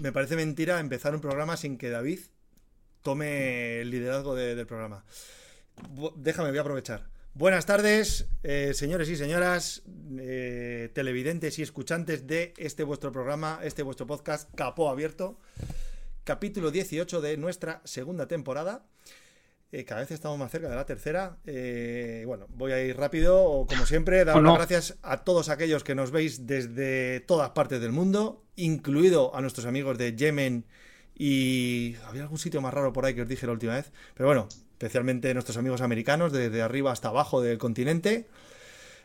Me parece mentira empezar un programa sin que David tome el liderazgo de- del programa. Déjame, voy a aprovechar. Buenas tardes, eh, señores y señoras, eh, televidentes y escuchantes de este vuestro programa, este vuestro podcast Capó Abierto, capítulo 18 de nuestra segunda temporada. Eh, cada vez estamos más cerca de la tercera. Eh, bueno, voy a ir rápido, como siempre, dar las gracias a todos aquellos que nos veis desde todas partes del mundo, incluido a nuestros amigos de Yemen y... Había algún sitio más raro por ahí que os dije la última vez, pero bueno, especialmente nuestros amigos americanos, desde arriba hasta abajo del continente,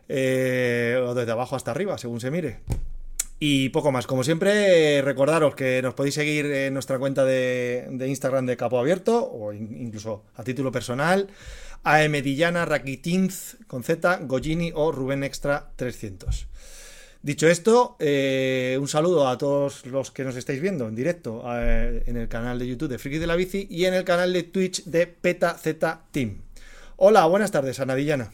eh, o desde abajo hasta arriba, según se mire. Y poco más. Como siempre, recordaros que nos podéis seguir en nuestra cuenta de, Instagram de Capo Abierto, o in- incluso a título personal, a Medillana, Rakitinz con Z, Gogini o Rubén Extra 300. Dicho esto, eh, un saludo a todos los que nos estáis viendo en directo eh, en el canal de YouTube de Friki de la Bici y en el canal de Twitch de Peta Team. Hola, buenas tardes, Anadillana.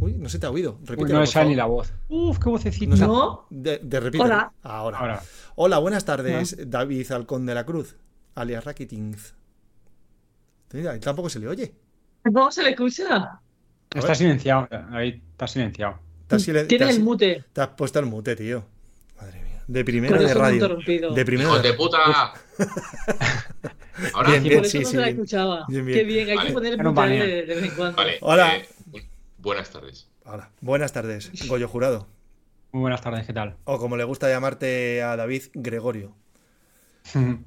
Uy, no se te ha oído. Uy, Repítelo, no le sale ni la voz. Uf, qué vocecita. No. De, de repite. Hola. Ahora. Ahora. Hola, buenas tardes, David Alcón de la Cruz, alias y tampoco se le oye. ¿Cómo se le escucha? Está silenciado. Ahí está silenciado. Silen- Tienes has- el mute. te has puesto el mute, tío. Madre mía. De primera de me radio. De primera ¡Hijos de de puta! Ahora, Bien, sí, no sí, bien. escuchaba. Bien, bien. Qué bien, hay Vale. que poner el mute de, de vez en cuando. vale. Hola. eh, buenas tardes. Hola. Buenas tardes, Goyo Jurado. Muy buenas tardes, ¿qué tal? O como le gusta llamarte a David, Gregorio.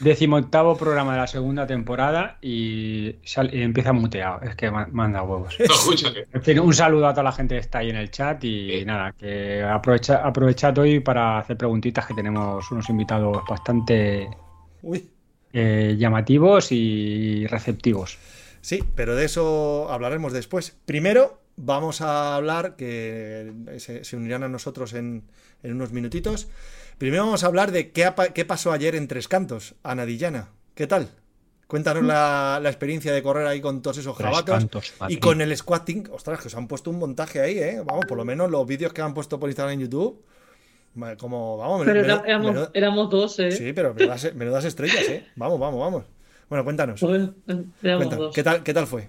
Decimoctavo programa de la segunda temporada y, sal- y empieza muteado. Es que ma- manda huevos. No, escúchame. En fin, un saludo a toda la gente que está ahí en el chat y Eh. nada, que aprovecha, aprovechad hoy para hacer preguntitas que tenemos unos invitados bastante Uy. eh, llamativos y receptivos. Sí, pero de eso hablaremos después. Primero vamos a hablar, que se, se unirán a nosotros en, en unos minutitos. Primero vamos a hablar de qué, qué pasó ayer en Tres Cantos, Anadillana. ¿Qué tal? Cuéntanos la, la experiencia de correr ahí con todos esos jabatos. Y con el squatting, ostras, que os han puesto un montaje ahí, ¿eh? Vamos, por lo menos los vídeos que han puesto por Instagram en YouTube. Como, vamos, Pero era- éramos, dos, ¿eh? Sí, pero menudas, menudas estrellas, ¿eh? Vamos, vamos, vamos. Bueno, cuéntanos. Pues. ¿qué tal, ¿Qué tal fue?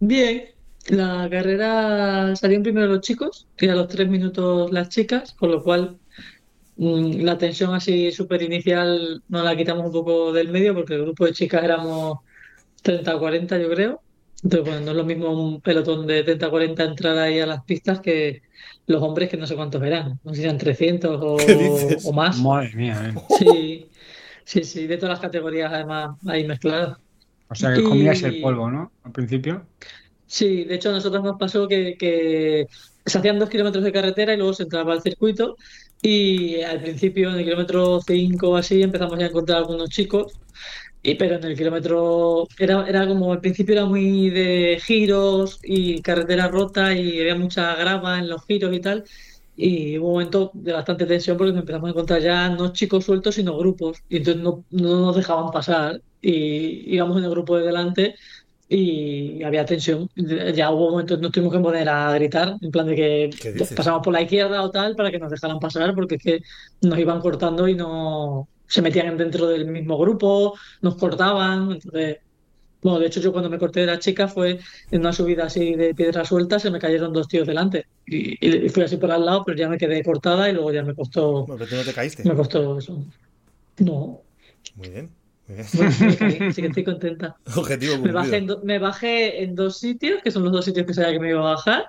Bien, la carrera salieron primero los chicos y a los tres minutos las chicas, con lo cual mm, la tensión así súper inicial nos la quitamos un poco del medio porque el grupo de chicas éramos 30 o 40 yo creo. Entonces, bueno, no es lo mismo un pelotón de 30 o 40 entrar ahí a las pistas que los hombres que no sé cuántos eran, no sé si eran 300 o, o más. Madre mía, eh. Sí, sí, sí, de todas las categorías además ahí mezcladas. O sea que Y- comías el polvo, ¿no? Al principio. Sí, de hecho a nosotros nos pasó que, que se hacían dos kilómetros de carretera y luego se entraba al circuito y al principio en el kilómetro 5 o así empezamos ya a encontrar algunos chicos y pero en el kilómetro era, era como al principio era muy de giros y carretera rota y había mucha grava en los giros y tal y hubo un momento de bastante tensión porque nos empezamos a encontrar ya no chicos sueltos sino grupos y entonces no, no nos dejaban pasar y íbamos en el grupo de delante y había tensión. Ya hubo momentos nos tuvimos que poner a gritar, en plan de que pasamos por la izquierda o tal para que nos dejaran pasar, porque es que nos iban cortando y no se metían dentro del mismo grupo, nos cortaban. Entonces, bueno, de hecho, yo cuando me corté de la chica fue en una subida así de piedra suelta, se me cayeron dos tíos delante. Y, y fui así por al lado, pero ya me quedé cortada y luego ya me costó, Bueno, pero tú no te caíste. me costó eso. No, Muy bien. Muy bien. bueno, me caí, así que estoy contenta. Objetivo Me bajé, en cumplido. do- me bajé en dos sitios, que son los dos sitios que sabía que me iba a bajar.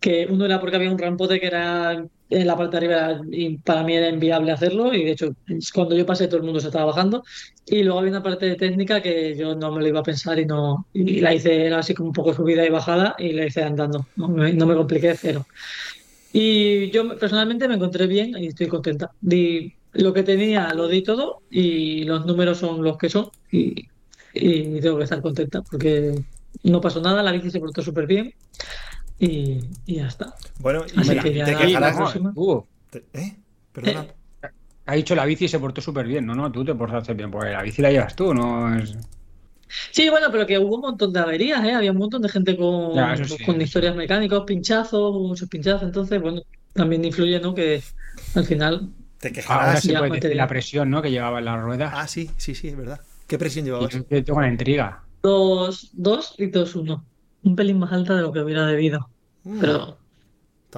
Que uno era porque había un rampote que era en la parte de arriba y para mí era inviable hacerlo. Y de hecho, cuando yo pasé, todo el mundo se estaba bajando. Y luego había una parte de técnica que yo no me lo iba a pensar y no y la hice, era así como un poco subida y bajada y la hice andando. No me, no me compliqué cero. Y yo personalmente me encontré bien y estoy contenta. Di lo que tenía, lo di todo y los números son los que son. Y, y tengo que estar contenta porque no pasó nada, la bici se portó súper bien y, y ya está. Bueno, y, Así mira, que y ya te la quejarás. próxima. Hugo, te- ¿Eh? Perdona. ha dicho la bici se portó súper bien, ¿no? No, tú te portaste bien, porque la bici la llevas tú, ¿no? Es... Sí, bueno, pero que hubo un montón de averías, ¿eh? Había un montón de gente con, Ya, eso sí, con historias mecánicos, pinchazos, muchos pinchazos, entonces, bueno, también influye, ¿no? Que, Al final, Te Ahora quejarás. se puede decir digo. la presión ¿no? que llevaba en la rueda. Ah, sí, sí, sí, es verdad. ¿Qué presión Y llevabas? yo tengo la intriga. 2, 2 y 2, 1. Un pelín más alta de lo que hubiera debido. Mm, Pero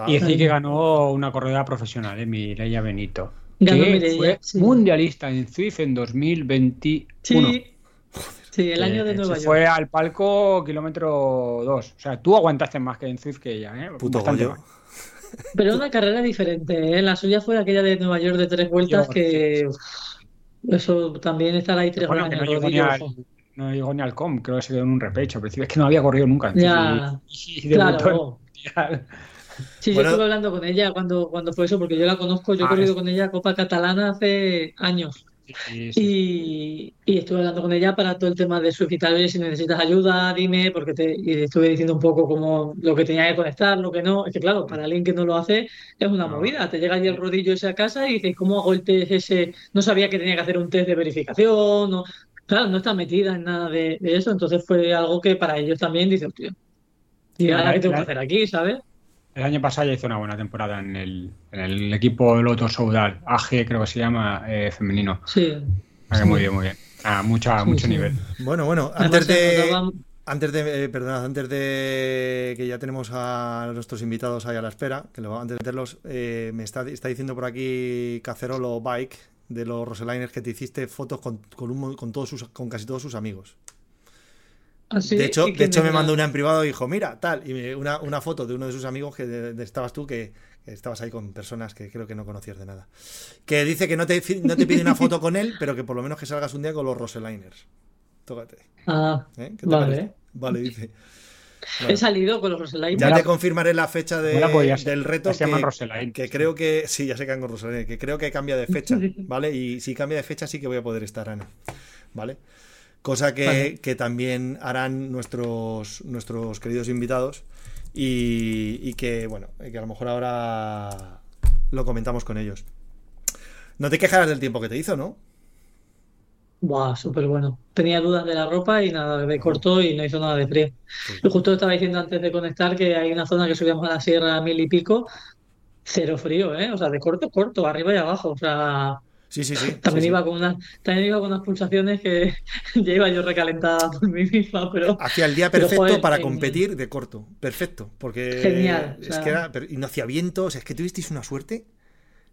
Y decir que ganó una corredora profesional, ¿eh? Mireia Benito. Ganó que Mireia, fue sí. mundialista en Zwift en 2021. sí, sí, el año de Nueva York. fue al palco kilómetro 2. O sea, tú aguantaste más que en Zwift que ella, ¿eh? Puto Bastante más. Pero una carrera diferente, ¿eh? La suya fue aquella de Nueva York de tres vueltas Yo, que eso también estar ahí tres Bueno, horas que en no el llegó, ni rodillo. al, ojo. No llegó ni al com, creo que se quedó en un repecho. Pero es que no había corrido nunca. Ya, y, y claro. Sí, yo Bueno. estuve hablando con ella cuando, cuando fue eso, porque yo la conozco, yo he Ah, corrido es- con ella Copa Catalana hace años. Sí, sí. Y, y estuve hablando con ella para todo el tema de su y tal, oye, si necesitas ayuda, dime, porque te y estuve diciendo un poco como lo que tenía que conectar, lo que no. Es que claro, para alguien que no lo hace es una No. movida. Te llega allí el rodillo ese a casa y dices, ¿cómo hago el test ese? No sabía que tenía que hacer un test de verificación, no. Claro, no está metida en nada de, de eso, entonces fue algo que para ellos también dice, hostia, ¿y ahora qué tengo que hacer aquí, sabes? El año pasado ya hizo una buena temporada en el, en el equipo Loto Soudal, AG creo que se llama, eh, femenino. Sí. Ah, Muy bien, muy bien. Ah, mucha, Sí, mucho sí. nivel. Bueno, bueno, antes de, antes de, eh, perdonad, antes de que ya tenemos a nuestros invitados ahí a la espera, que lo, antes de meterlos, eh, me está, está diciendo por aquí Cacerolo Bike de los Roseliners que te hiciste fotos con, con, un mo- con todos sus, con casi todos sus amigos. así, de hecho, de hecho me mandó una en privado y dijo, mira, tal, y una, una foto de uno de sus amigos que de- de- estabas tú, que, que estabas ahí con personas que creo que no conocías de nada. Que dice que no te, no te pide una foto con él, pero que por lo menos que salgas un día con los Roseliners. Tócate. Ah, ¿eh? ¿Qué te Vale. parece? Vale, dice. He salido con los Roseline. ya te confirmaré la fecha de- pues del reto se llaman que, Roseline. que creo que sí, ya se quedan con Roseline, que creo que cambia de fecha, ¿vale? Y si cambia de fecha sí que voy a poder estar, Ana, ¿vale? Cosa que, Vale. que también harán nuestros, nuestros queridos invitados y, y que, bueno, que a lo mejor ahora lo comentamos con ellos. No te quejarás del tiempo que te hizo, ¿no? Buah, súper bueno. Tenía dudas de la ropa y nada, de corto y no hizo nada de frío. Sí. Justo estaba diciendo antes de conectar que hay una zona que subíamos a la sierra a mil y pico, cero frío, ¿eh? O sea, de corto, corto, arriba y abajo. O sea, Sí, sí, sí. también sí, sí. iba con unas, también iba con unas pulsaciones que ya iba yo recalentada por mí misma, pero Hacía el día perfecto joder, para eh, competir de corto. Perfecto. Porque Genial, o es sea. que era, y no hacía viento. O sea, es que tuvisteis una suerte.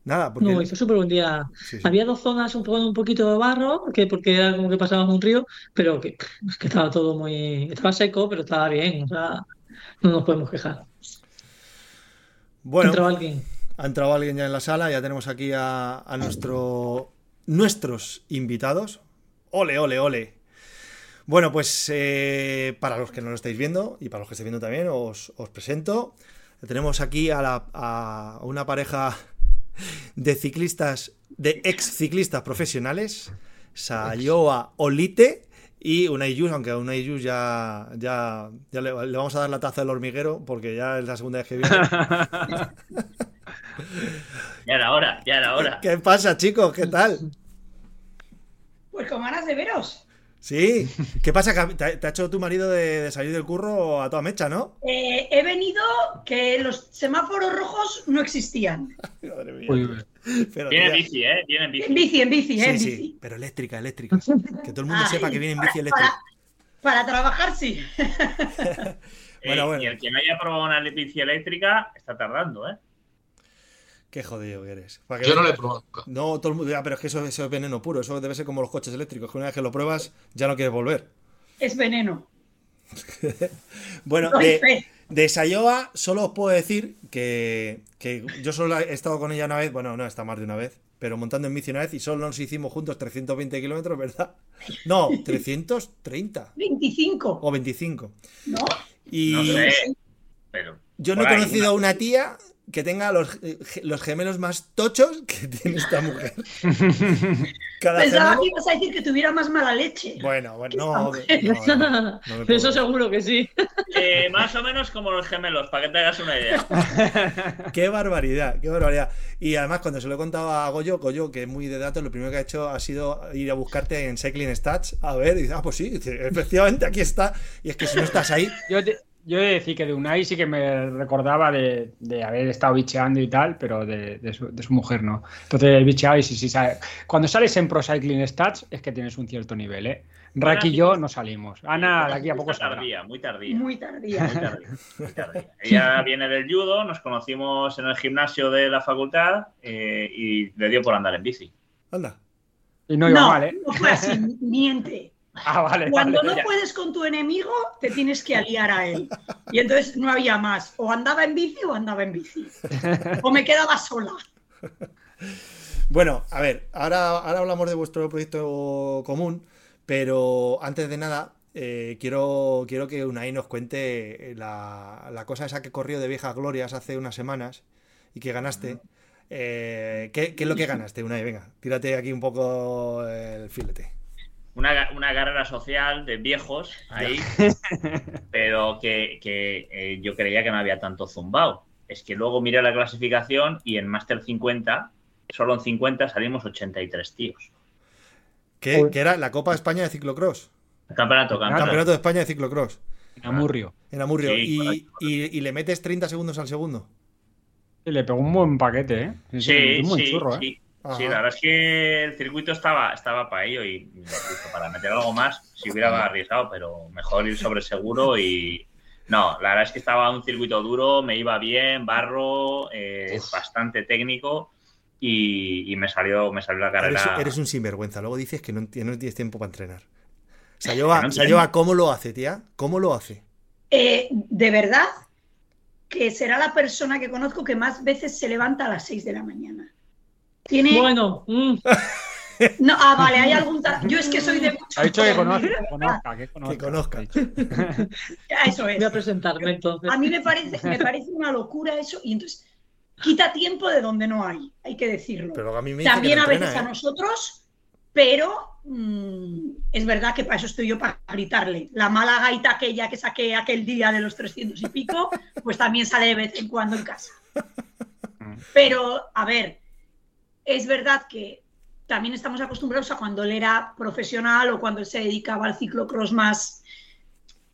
Nada, porque. no, hizo súper buen día. Sí, sí. Había dos zonas un poco, un poquito de barro, que porque era como que pasábamos un río, pero que, es que estaba todo muy, estaba seco, pero estaba bien, o sea, no nos podemos quejar. Bueno, Entró alguien. ha entrado alguien ya en la sala. Ya tenemos aquí a, a nuestro, nuestros invitados. Ole, ole, ole. Bueno, pues eh, para los que no lo estáis viendo y para los que estáis viendo también, os, os presento. Tenemos aquí a, la- a una pareja de ciclistas, de ex ciclistas profesionales, Sayoa Olite y Unai Yus, aunque a Unai Yus ya, ya, ya le, le vamos a dar la taza del hormiguero porque ya es la segunda vez que viene. Ya era hora, ya era hora. ¿Qué pasa, chicos? ¿Qué tal? Pues con ganas de veros. Sí, ¿qué pasa? que ¿Te ha, te ha hecho tu marido de, de salir del curro a toda mecha, no? Eh, he venido que los semáforos rojos no existían. Madre mía. Uy, Pero, Viene tía, bici, ¿eh? Viene En bici. bici, en bici, eh, Sí, en sí, bici. pero eléctrica, eléctrica. Que todo el mundo Ay, sepa que viene en bici para- eléctrica. Para trabajar, sí. Bueno, Eh, bueno. Y el que no haya probado una bici eléctrica está tardando, ¿eh? Qué jodido que eres. Para que Yo no lo he probado nunca. No, todo el mundo. ya, pero es que eso, eso es veneno puro. Eso debe ser como los coches eléctricos. Que una vez que lo pruebas, ya no quieres volver. Es veneno. Bueno, de, de Sayoa solo os puedo decir que, que yo solo he estado con ella una vez. Bueno, no, está más de una vez. Pero montando en bici una vez y solo nos hicimos juntos 320 kilómetros, ¿verdad? No, 330 25, o 25. ¿no? Y No sé. Pero. yo no he conocido a una tía que tenga los, eh, los gemelos más tochos que tiene esta mujer. Cada Pensaba gemelo- que ibas a decir que tuviera más mala leche. Bueno, bueno, no, no, Eso seguro que sí. Eh, más o menos como los gemelos, para que te hagas una idea. Qué barbaridad, qué barbaridad. Y además, cuando se lo he contado a Goyo, Goyo, que es muy de datos, lo primero que ha hecho ha sido ir a buscarte en Cycling Stats a ver, y dice, ah, pues sí, dice, efectivamente, aquí está. Y es que si no estás ahí, Yo te, yo he de decir que de Unai sí que me recordaba de, de haber estado bicheando y tal, pero de, de su, de su mujer no. Entonces el bicheado y sí, sí, sabe. Cuando sales en Pro Cycling Stats es que tienes un cierto nivel, ¿eh? Raki y yo no salimos. Ana de aquí a poco tardía, muy tardía. Muy tardía. Muy tardía, muy tardía. Ella viene del judo, nos conocimos en el gimnasio de la facultad eh, y le dio por andar en bici. Anda. Y no iba No, mal, ¿eh? no fue así, miente. Ah, vale, Cuando vale. no ya. puedes con tu enemigo, te tienes que aliar a él. Y entonces no había más. O andaba en bici o andaba en bici. O me quedaba sola. Bueno, a ver, ahora, ahora hablamos de vuestro proyecto común, pero antes de nada, eh, quiero, quiero que Unai nos cuente la, la cosa esa que corrió de viejas glorias hace unas semanas y que ganaste. Eh, ¿qué, qué es lo que ganaste, Unai? Venga, tírate aquí un poco el filete. Una, una carrera social de viejos ahí, pero que, que, eh, yo creía que no había tanto zumbao. Es que luego miré la clasificación y en Master 50, solo en 50 salimos 83 tíos. ¿Qué, era la Copa España de Ciclocross? Campeonato, campeonato. Campeonato de España de Ciclocross. En Amurrio. En Amurrio. Sí, y, correcto. y- y le metes 30 segundos al segundo. Y le pegó un buen paquete, ¿eh? Es Sí, un buen sí, churro, ¿eh? sí. Ajá. Sí, la verdad es que el circuito estaba, estaba para ello y para meter algo más, si hubiera arriesgado, pero mejor ir sobre seguro y... No, la verdad es que estaba un circuito duro, me iba bien, barro, eh, bastante técnico y, y me salió me salió la Eres, carrera. eres un sinvergüenza. Luego dices que no, no tienes tiempo para entrenar. Sayoa, no Sayoa, ¿cómo lo hace, tía? ¿Cómo lo hace? Eh, de verdad que será la persona que conozco que más veces se levanta a las 6 de la mañana. Tiene. Bueno, mm, No, ah, vale, hay algún. Yo es que soy de mucho. Ha dicho que conozca, que conozca, que conozca. Que Eso es. voy a presentarme entonces. A mí me parece, me parece una locura eso y entonces quita tiempo de donde no hay, hay que decirlo. Pero a mí me También a veces entrena, a ¿eh? nosotros, pero mm, es verdad que para eso estoy yo, para gritarle. La mala gaita aquella que saqué aquel día de los 300 y pico, pues también sale de vez en cuando en casa. Pero, a ver, es verdad que también estamos acostumbrados a cuando él era profesional o cuando él se dedicaba al ciclocross más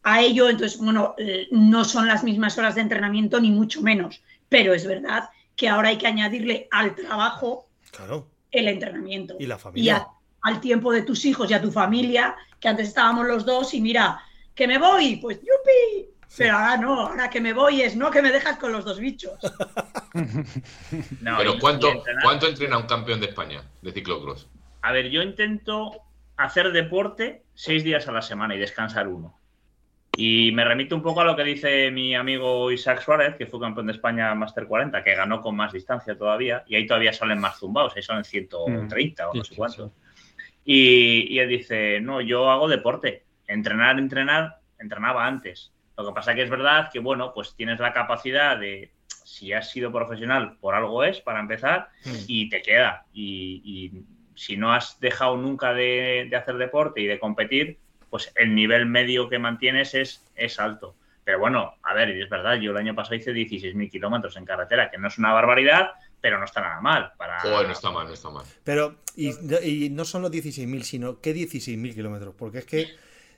a ello, entonces, bueno, eh, no son las mismas horas de entrenamiento ni mucho menos, pero es verdad que ahora hay que añadirle al trabajo Claro. el entrenamiento Y la y familia. a- al tiempo de tus hijos y a tu familia, que antes estábamos los dos y mira, que me voy, pues yupi, pero ahora no, ahora que me voy es no que me dejas con los dos bichos. No, Pero ¿cuánto, entrenar- ¿cuánto entrena un campeón de España de ciclocross? A ver, yo intento hacer deporte seis días a la semana y descansar uno. Y me remito un poco a lo que dice mi amigo Isaac Suárez, que fue campeón de España Master 40, que ganó con más distancia todavía, y ahí todavía salen más zumbados, ahí salen 130 o Sí, no sé cuántos. Y, y él dice, no, yo hago deporte, entrenar, entrenar, entrenaba antes. Lo que pasa que es verdad que, bueno, pues tienes la capacidad de, si has sido profesional, por algo es, para empezar, Mm. y te queda. Y, y si no has dejado nunca de, de hacer deporte y de competir, pues el nivel medio que mantienes es, es alto. Pero bueno, a ver, y es verdad, yo el año pasado hice 16.000 kilómetros en carretera, que no es una barbaridad, pero no está nada mal. Para... Joder, no está mal, no está mal. Pero, y, y no son los 16.000, sino ¿qué 16.000 kilómetros? Porque es que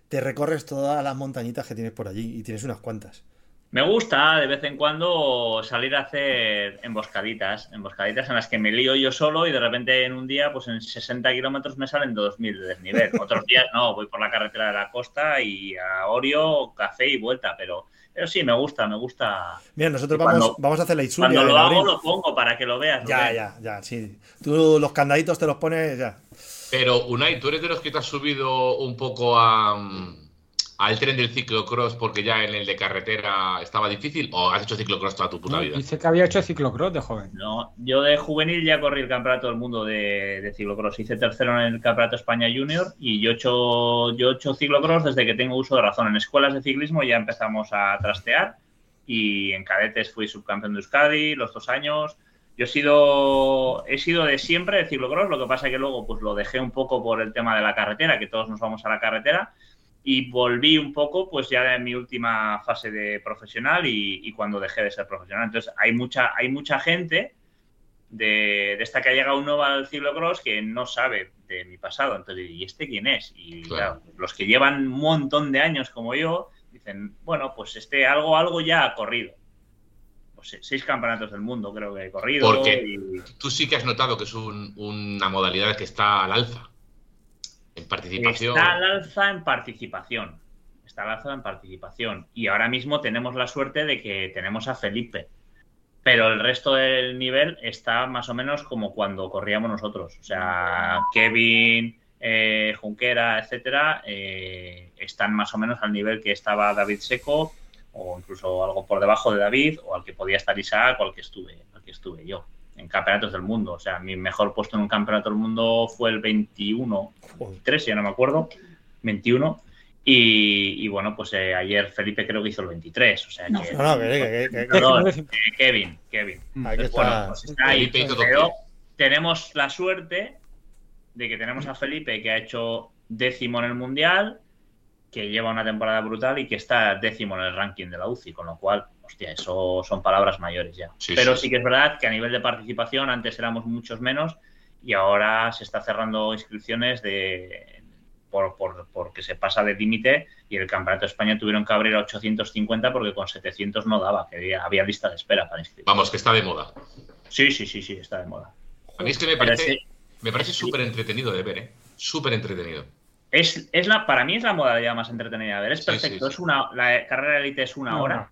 te recorres todas las montañitas que tienes por allí y tienes unas cuantas. Me gusta de vez en cuando salir a hacer emboscaditas, emboscaditas en las que me lío yo solo y de repente en un día, pues en 60 kilómetros me salen 2.000 de desnivel. Otros días no, voy por la carretera de la costa y a Orio, café y vuelta, pero, pero sí, me gusta, me gusta. Mira, nosotros vamos, cuando- vamos a hacer la Isuria Cuando lo hago lo pongo para que lo veas. Ya, Rubén. ya, ya, sí. Tú los candaditos te los pones ya. Pero, Unai, ¿tú eres de los que te has subido un poco a, mm, al tren del ciclocross porque ya en el de carretera estaba difícil? ¿O has hecho ciclocross toda tu puta No, vida? dice que había hecho ciclocross de joven. No, yo de juvenil ya corrí el campeonato del mundo de, de ciclocross. Hice tercero en el campeonato España Junior y yo he hecho, yo he hecho ciclocross desde que tengo uso de razón. En escuelas de ciclismo ya empezamos a trastear y en cadetes fui subcampeón de Euskadi los dos años. Yo he sido, he sido de siempre de ciclocross, lo que pasa que luego pues lo dejé un poco por el tema de la carretera, que todos nos vamos a la carretera, y volví un poco pues ya en mi última fase de profesional y, y cuando dejé de ser profesional. Entonces hay mucha, hay mucha gente de, de esta que ha llegado nuevo al ciclocross que no sabe de mi pasado. Entonces, ¿y este quién es? Y Claro. claro, los que llevan un montón de años como yo, dicen, dicen, bueno, pues este algo, algo ya ha corrido. Pues se- seis campeonatos del mundo creo que he corrido. Porque y- tú sí que has notado que es un- una modalidad que está al alza. En participación. Está al alza en participación. Está al alza en participación. Y ahora mismo tenemos la suerte de que tenemos a Felipe. Pero el resto del nivel está más o menos como cuando corríamos nosotros. O sea, Kevin, eh, Junquera, etcétera, eh, están más o menos al nivel que estaba David Seco, o incluso algo por debajo de David, o al que podía estar Isaac, o al que estuve, al que estuve yo, en campeonatos del mundo. O sea, mi mejor puesto en un campeonato del mundo fue el 21 Joder. 3, ya no me acuerdo, 21. Y, y bueno, pues eh, ayer Felipe creo que hizo el 23. O sea No. que. No, no, que, que- que- que- Perdón, Kevin, Kevin. Bueno, está. pues está ahí. Pero tenemos la suerte de que tenemos a Felipe que ha hecho décimo en el Mundial, que lleva una temporada brutal y que está décimo en el ranking de la UCI, con lo cual, hostia, eso son palabras mayores ya. Sí, Pero sí. sí que es verdad que a nivel de participación antes éramos muchos menos y ahora se está cerrando inscripciones de por, por- porque se pasa de límite y el Campeonato de España tuvieron que abrir a 850 porque con 700 no daba, que había, lista de espera para inscribir. Vamos, que está de moda. Sí, sí, sí, sí, está de moda. A mí es que me parece, me parece súper entretenido de ver, ¿eh? Súper entretenido. Es, es la, para mí es la modalidad más entretenida de ver. Es perfecto. sí, sí. Es una, la carrera de élite es una hora.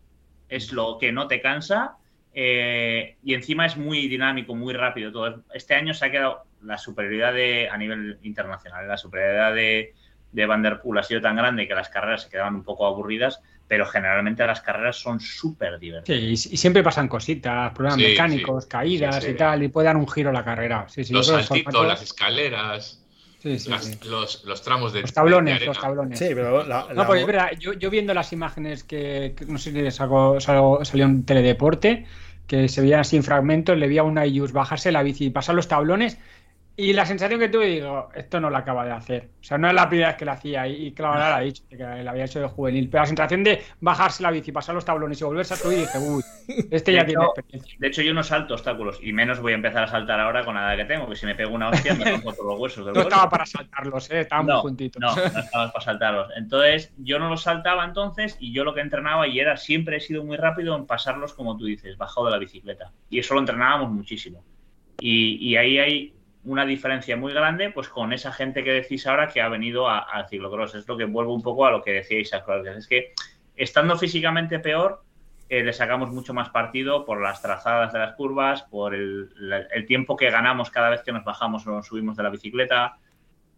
Es lo que no te cansa. eh, y encima es muy dinámico, muy rápido todo. Este año se ha quedado la superioridad de, a nivel internacional, la superioridad de, de Van Der Poel ha sido tan grande que las carreras se quedaban un poco aburridas, pero generalmente las carreras son súper divertidas. Sí, y, y siempre pasan cositas, problemas Sí, mecánicos, sí. caídas Sí, sí. y tal, y puede dar un giro a la carrera. Sí, sí, yo los saltitos, las escaleras, Sí, sí, las- sí. Los, los tramos de Los de tablones, arena. los tablones. Sí, pero la, la- No, porque es verdad, yo, yo viendo las imágenes que, que no sé si sacó- salió, salió en Teledeporte, que se veían así en fragmentos, le vi a una Ius bajarse la bici y pasar los tablones, y la sensación que tuve, digo, esto no lo acaba de hacer. O sea, no es la primera vez que lo hacía, y, y claro, ahora lo ha dicho, que la había hecho de juvenil, pero la sensación de bajarse la bici, pasar los tablones y volverse a subir, dije, uy, este ya De tiene hecho, experiencia. De hecho, yo no salto obstáculos, y menos voy a empezar a saltar ahora con la edad que tengo, que si me pego una hostia me rompo todos los huesos del No estaba para saltarlos, ¿eh? estaban muy No, juntitos. No, no estabas para saltarlos. Entonces, yo no los saltaba entonces y yo lo que entrenaba y era siempre he sido muy rápido en pasarlos, como tú dices, bajado de la bicicleta. Y eso lo entrenábamos muchísimo. Y, y ahí hay una diferencia muy grande pues con esa gente que decís ahora que ha venido al ciclocross. Es lo que vuelvo un poco a lo que decíais. Es que estando físicamente peor, eh, le sacamos mucho más partido por las trazadas de las curvas, por el tiempo que ganamos cada vez que nos bajamos o nos subimos de la bicicleta,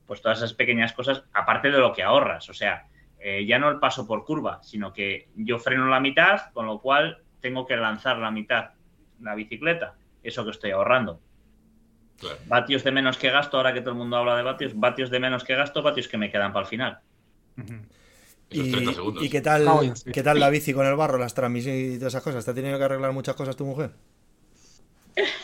pues todas esas pequeñas cosas, aparte de lo que ahorras. O sea, eh, ya no el paso por curva, sino que yo freno la mitad, con lo cual tengo que lanzar la mitad la bicicleta, eso que estoy ahorrando. Claro. Vatios de menos que gasto, ahora que todo el mundo habla de vatios, vatios de menos que gasto, vatios que me quedan para el final. Esos y, 30 segundos. ¿y qué tal, Ah, sí. qué tal la bici con el barro, las transmisiones y todas esas cosas? ¿Te ha tenido que arreglar muchas cosas tu mujer?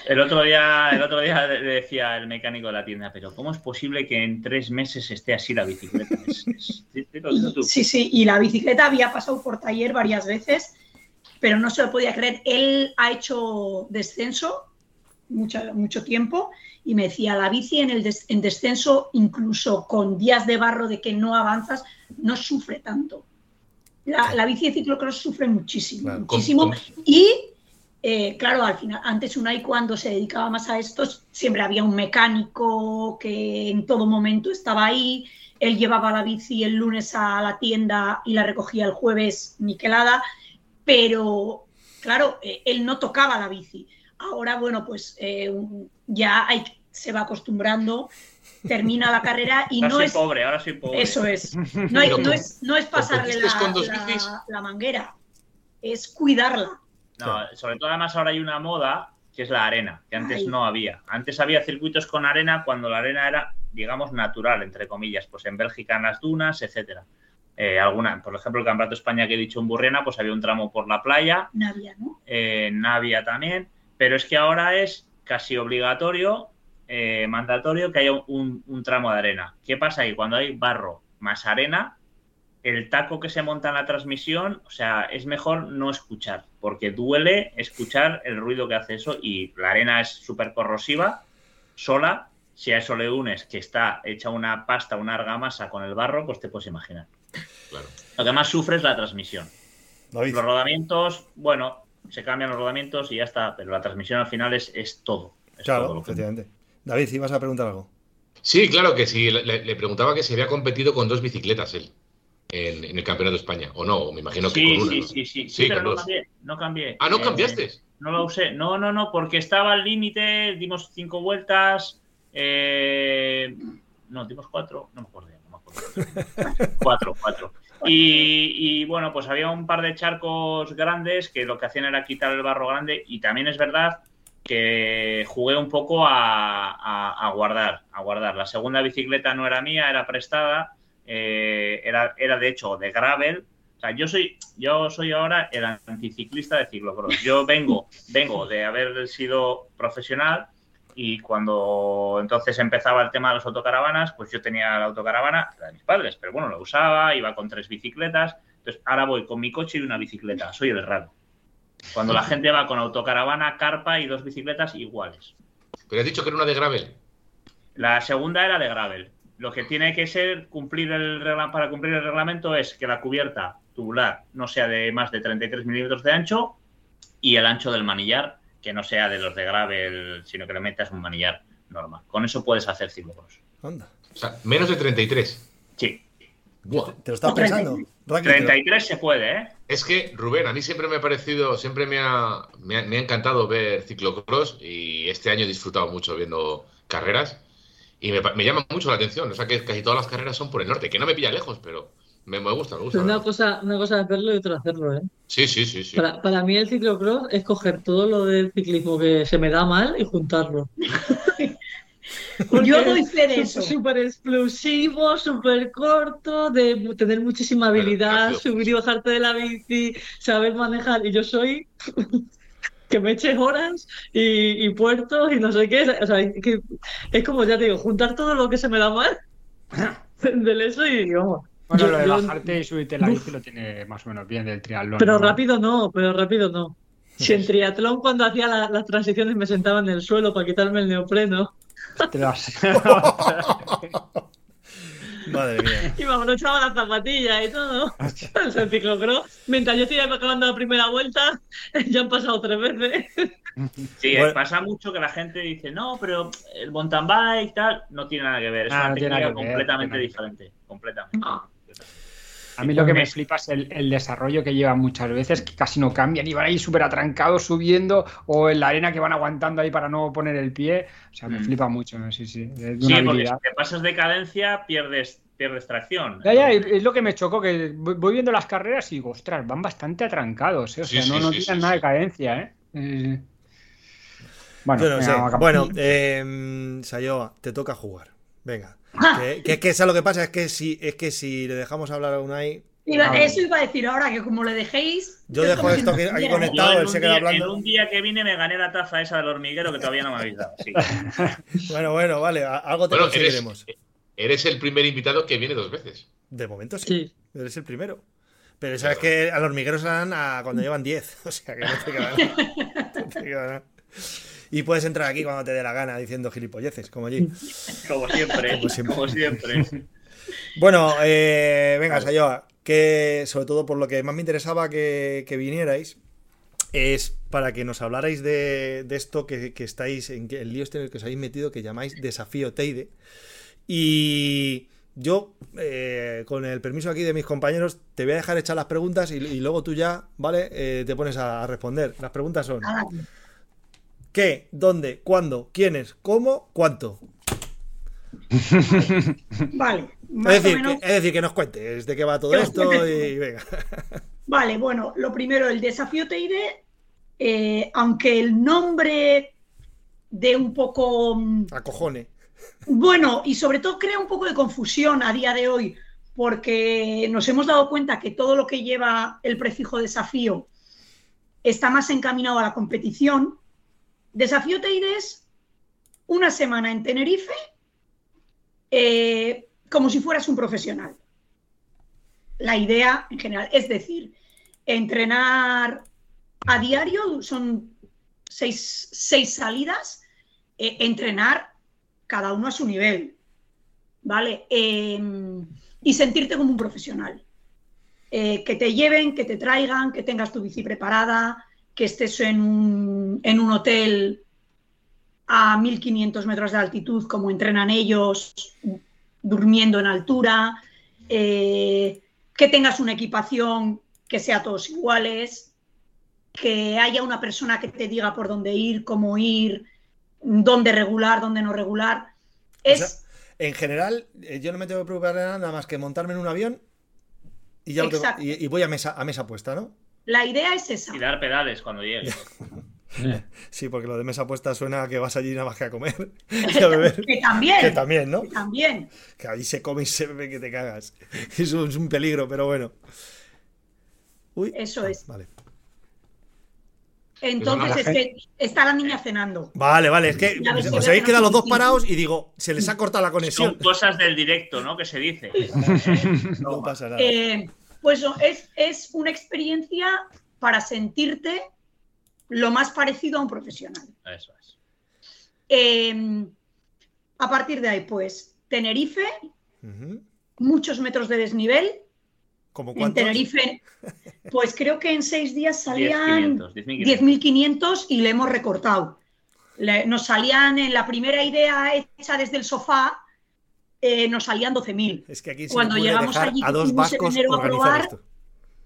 El otro día, el otro día le decía el mecánico de la tienda, pero ¿cómo es posible que en tres meses esté así la bicicleta? Es- es-. Sí, sí, y la bicicleta había pasado por taller varias veces, pero no se lo podía creer. Él ha hecho descenso mucho, mucho tiempo y me decía, la bici en, el des- en descenso, incluso con días de barro de que no avanzas, no sufre tanto. La, la bici de ciclocross sufre muchísimo, Claro. muchísimo. Y eh, claro, al final, antes Unai cuando se dedicaba más a esto, siempre había un mecánico que en todo momento estaba ahí. Él llevaba la bici el lunes a la tienda y la recogía el jueves niquelada, pero claro, eh, él no tocaba la bici. Ahora, bueno, pues eh, ya hay, se va acostumbrando, termina la carrera y Ahora no soy es... pobre, ahora soy pobre. Eso es. No, hay- es, no es pasarle la, ¿competiste con dos la- bicis? la manguera, es cuidarla. No, sobre todo además ahora hay una moda que es la arena, que antes Ay. no había. Antes había circuitos con arena cuando la arena era, digamos, natural, entre comillas, pues en Bélgica en las dunas, etcétera. Eh, alguna, por ejemplo, el Campeonato de España que he dicho en Burriana, pues había un tramo por la playa, Navia, ¿no? eh, Navia también, pero es que ahora es casi obligatorio, eh, mandatorio que haya un, un tramo de arena. ¿Qué pasa? Que cuando hay barro más arena, el taco que se monta en la transmisión, o sea, es mejor no escuchar, porque duele escuchar el ruido que hace eso y la arena es súper corrosiva, sola. Si a eso le unes que está hecha una pasta, una argamasa con el barro, pues te puedes imaginar. claro. Lo que más sufre es la transmisión. David. Los rodamientos, bueno, se cambian los rodamientos y ya está, pero la transmisión al final es, es todo. Es todo Claro, lo que- efectivamente. David, ibas a preguntar algo. Sí, claro que sí. Le, le preguntaba que si había competido con dos bicicletas él en, en el Campeonato de España. O no, me imagino que Sí, con una. sí, ¿no? sí, sí, sí, Sí, pero no cambié, no cambié. Ah, ¿no Eh, cambiaste? No lo usé. No, no, no, porque estaba al límite, dimos cinco vueltas. eh, No, dimos cuatro. No me acuerdo no me acuerdo. cuatro, cuatro. Y, bueno, pues había un par de charcos grandes que lo que hacían era quitar el barro grande. Y también es verdad que jugué un poco a guardar, a guardar. La segunda bicicleta no era mía, era prestada. eh, era, era de hecho de gravel. O sea, yo soy, yo soy ahora el anticiclista de ciclocross. Yo vengo, vengo de haber sido profesional y cuando entonces empezaba el tema de las autocaravanas, pues yo tenía la autocaravana, la de mis padres, pero bueno, la usaba, iba con tres bicicletas. Entonces ahora voy con mi coche y una bicicleta. Soy el raro. Cuando la gente va con autocaravana, carpa y dos bicicletas iguales. Pero has dicho que era una de gravel. La segunda era de gravel. Lo que tiene que ser cumplir el regla- para cumplir el reglamento es que la cubierta tubular no sea de más de 33 milímetros de ancho y el ancho del manillar que no sea de los de gravel, sino que le metas un manillar normal. Con eso puedes hacer ciclocross. Anda. O sea, menos de 33. Sí, Buah. ¿Te lo estás pensando? Raki, te lo- 33 se puede, ¿eh? Es que, Rubén, a mí siempre me ha parecido, siempre me ha, me ha, me ha encantado ver ciclocross y este año he disfrutado mucho viendo carreras y me, me llama mucho la atención. O sea, que casi todas las carreras son por el norte, que no me pilla lejos, pero me, me gusta, me gusta. Una cosa, una cosa es verlo y otra hacerlo, ¿eh? Sí, sí, sí, sí. Para, para mí el ciclocross es coger todo lo del ciclismo que se me da mal y juntarlo. Yo doy fe de es eso. Súper explosivo, súper corto, de tener muchísima habilidad, subir y bajarte de la bici, saber manejar. Y yo soy que me eches horas y, y puertos y no sé qué. O sea, que es como ya te digo, juntar todo lo que se me da mal del eso y vamos. Bueno, Yo- lo de yo- bajarte y subirte la Uf. bici lo tiene más o menos bien del triatlón. Pero ¿no? rápido no, pero rápido no. Si en triatlón cuando hacía la- las transiciones me sentaba en el suelo para quitarme el neopreno Madre mía. y me abrochaba la zapatilla y todo. El ciclocross. Mientras yo estoy acabando la primera vuelta, ya han pasado tres veces. Sí, Bueno. pasa mucho que la gente dice, no, pero el mountain bike y tal, no tiene nada que ver. Es Ah, una no técnica ver, completamente diferente. Completamente. No. A mí lo que me flipa es el, el desarrollo que llevan muchas veces, que casi no cambian y van ahí súper atrancados subiendo, o en la arena que van aguantando ahí para no poner el pie. O sea, me Mm. flipa mucho, sí, sí. Es de Sí, una porque habilidad. si te pasas de cadencia, pierdes, pierdes tracción. Ya, ya, es es lo que me chocó, que voy viendo las carreras y digo, ostras, van bastante atrancados, ¿eh? O Sí, sea, no, sí, no sí, tienen sí, nada sí. de cadencia, ¿eh? Eh, Bueno, Yo no venga, sé. vamos a acabar. Bueno, eh, Sayoa, te toca jugar. Venga. Ah. Que, que es que ¿sabes lo que pasa? Es que si, es que si le dejamos hablar a Unai, Iba- Ah. eso iba a decir ahora, que como le dejéis. Yo es dejo esto aquí- aquí conectado. Él se queda hablando. en un día que vine me gané la taza esa del hormiguero que todavía no me habéis dado. Sí. bueno, bueno, vale, a- algo te Bueno, eres, conseguiremos. eres el primer invitado que viene dos veces. De momento sí, Sí. eres el primero. Pero sabes que al hormiguero se dan a cuando llevan 10, o sea que no te queda nada. No te queda nada. Y puedes entrar aquí cuando te dé la gana diciendo gilipolleces, como allí. Como siempre. Como siempre. Como siempre. Bueno, eh, venga, Sayoa, que sobre todo por lo que más me interesaba que, que vinierais es para que nos hablarais de, de esto que, que estáis en que el lío este en el que os habéis metido que llamáis desafío Teide. Y yo, eh, con el permiso aquí de mis compañeros, te voy a dejar echar las preguntas y, y luego tú ya, ¿vale? Eh, te pones a, a responder. Las preguntas son Nada. ¿Qué? ¿Dónde? ¿Cuándo? ¿Quiénes? ¿Cómo? ¿Cuánto? Vale, Es más decir, menos. que, es decir, que nos cuentes de qué va todo Que esto y venga. Vale, bueno, lo primero, el desafío Teide, eh, aunque el nombre de un poco, mm, Acojone. bueno, y sobre todo crea un poco de confusión a día de hoy, porque nos hemos dado cuenta que todo lo que lleva el prefijo desafío está más encaminado a la competición. Desafío Teide es una semana en Tenerife eh, como si fueras un profesional. La idea en general, es decir, entrenar a diario, son seis, seis salidas, eh, entrenar cada uno a su nivel, ¿vale? Eh, y sentirte como un profesional. eh, que te lleven, que te traigan, que tengas tu bici preparada, que estés en un, en un hotel a 1500 metros de altitud, como entrenan ellos, durmiendo en altura, eh, que tengas una equipación que sea todos iguales, que haya una persona que te diga por dónde ir, cómo ir, dónde regular, dónde no regular. Es, O sea, en general, eh, yo no me tengo que preocupar de nada, más que montarme en un avión y ya lo tengo- Exacto. y, y voy a mesa, a mesa puesta, ¿no? La idea es esa. Y dar pedales cuando llegues. Sí, porque lo de mesa puesta suena a que vas allí nada más que a comer y a beber. Que también, Que también, ¿no? que también. Que allí se come y se bebe que te cagas. Eso es un peligro, pero bueno. Uy. Eso Ah, es. Vale. Entonces la es que está la niña cenando. Vale, vale, es que os habéis quedado los dos parados y digo, se les ha cortado la Son conexión. cosas del directo, ¿no? Que se dice. No pasa nada. Eh, pues no, es, es una experiencia para sentirte lo más parecido a un profesional. Eso es. Eh, a partir de ahí, pues, Tenerife, muchos metros de desnivel. ¿Cómo En? Tenerife, pues creo que en seis días salían 10.500, 10.500. 10.500 y le hemos recortado. Le- nos salían en la primera idea hecha desde el sofá, eh, nos salían 12.000. Es que aquí se Cuando llegamos dejar allí, a dos en vascos enero a probar, esto.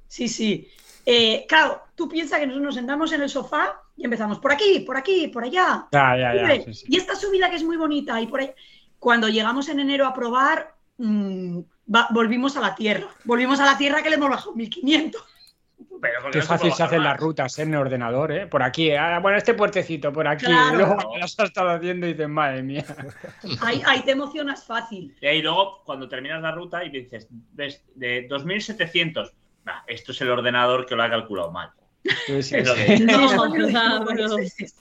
Sí, sí. Eh, claro, tú piensas que nosotros nos sentamos en el sofá y empezamos por aquí, por aquí, por allá. Ya, ya, ya. Hombre, sí, sí. Y esta subida que es muy bonita y por ahí. Cuando llegamos en enero a probar, mm, va- volvimos a la tierra. Volvimos a la tierra que le hemos bajado 1500. Pero Qué no fácil se hacen las rutas ¿eh? en el ordenador, ¿eh? Por aquí, ah, bueno, este puertecito, por aquí. Claro. Y luego cuando las has estado haciendo y dices, madre mía. Ahí, ahí te emocionas fácil. Y ahí luego, cuando terminas la ruta y dices, ves, de 2.700, bah, esto es el ordenador que lo ha calculado mal. Sí, sí, Eso sí. de- No, Eso me lo o sea, digo varias pero- veces.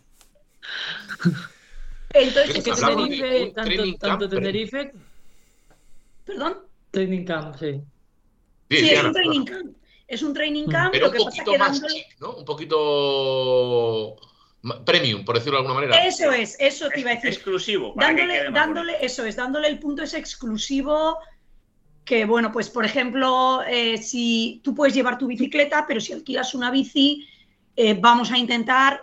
Entonces, Es que Tenerife, tanto, tanto Tenerife, perdón. training camp, sí. Sí, es un training camp. Es un training Mm. camp, Pero lo un que poquito más, dándole... ¿no? Un poquito premium, por decirlo de alguna manera. Eso es, eso te iba a decir. Exclusivo. que dándole, dándole, eso es, dándole el punto ese exclusivo que, bueno, pues por ejemplo, eh, si tú puedes llevar tu bicicleta, pero si alquilas una bici, eh, vamos a intentar,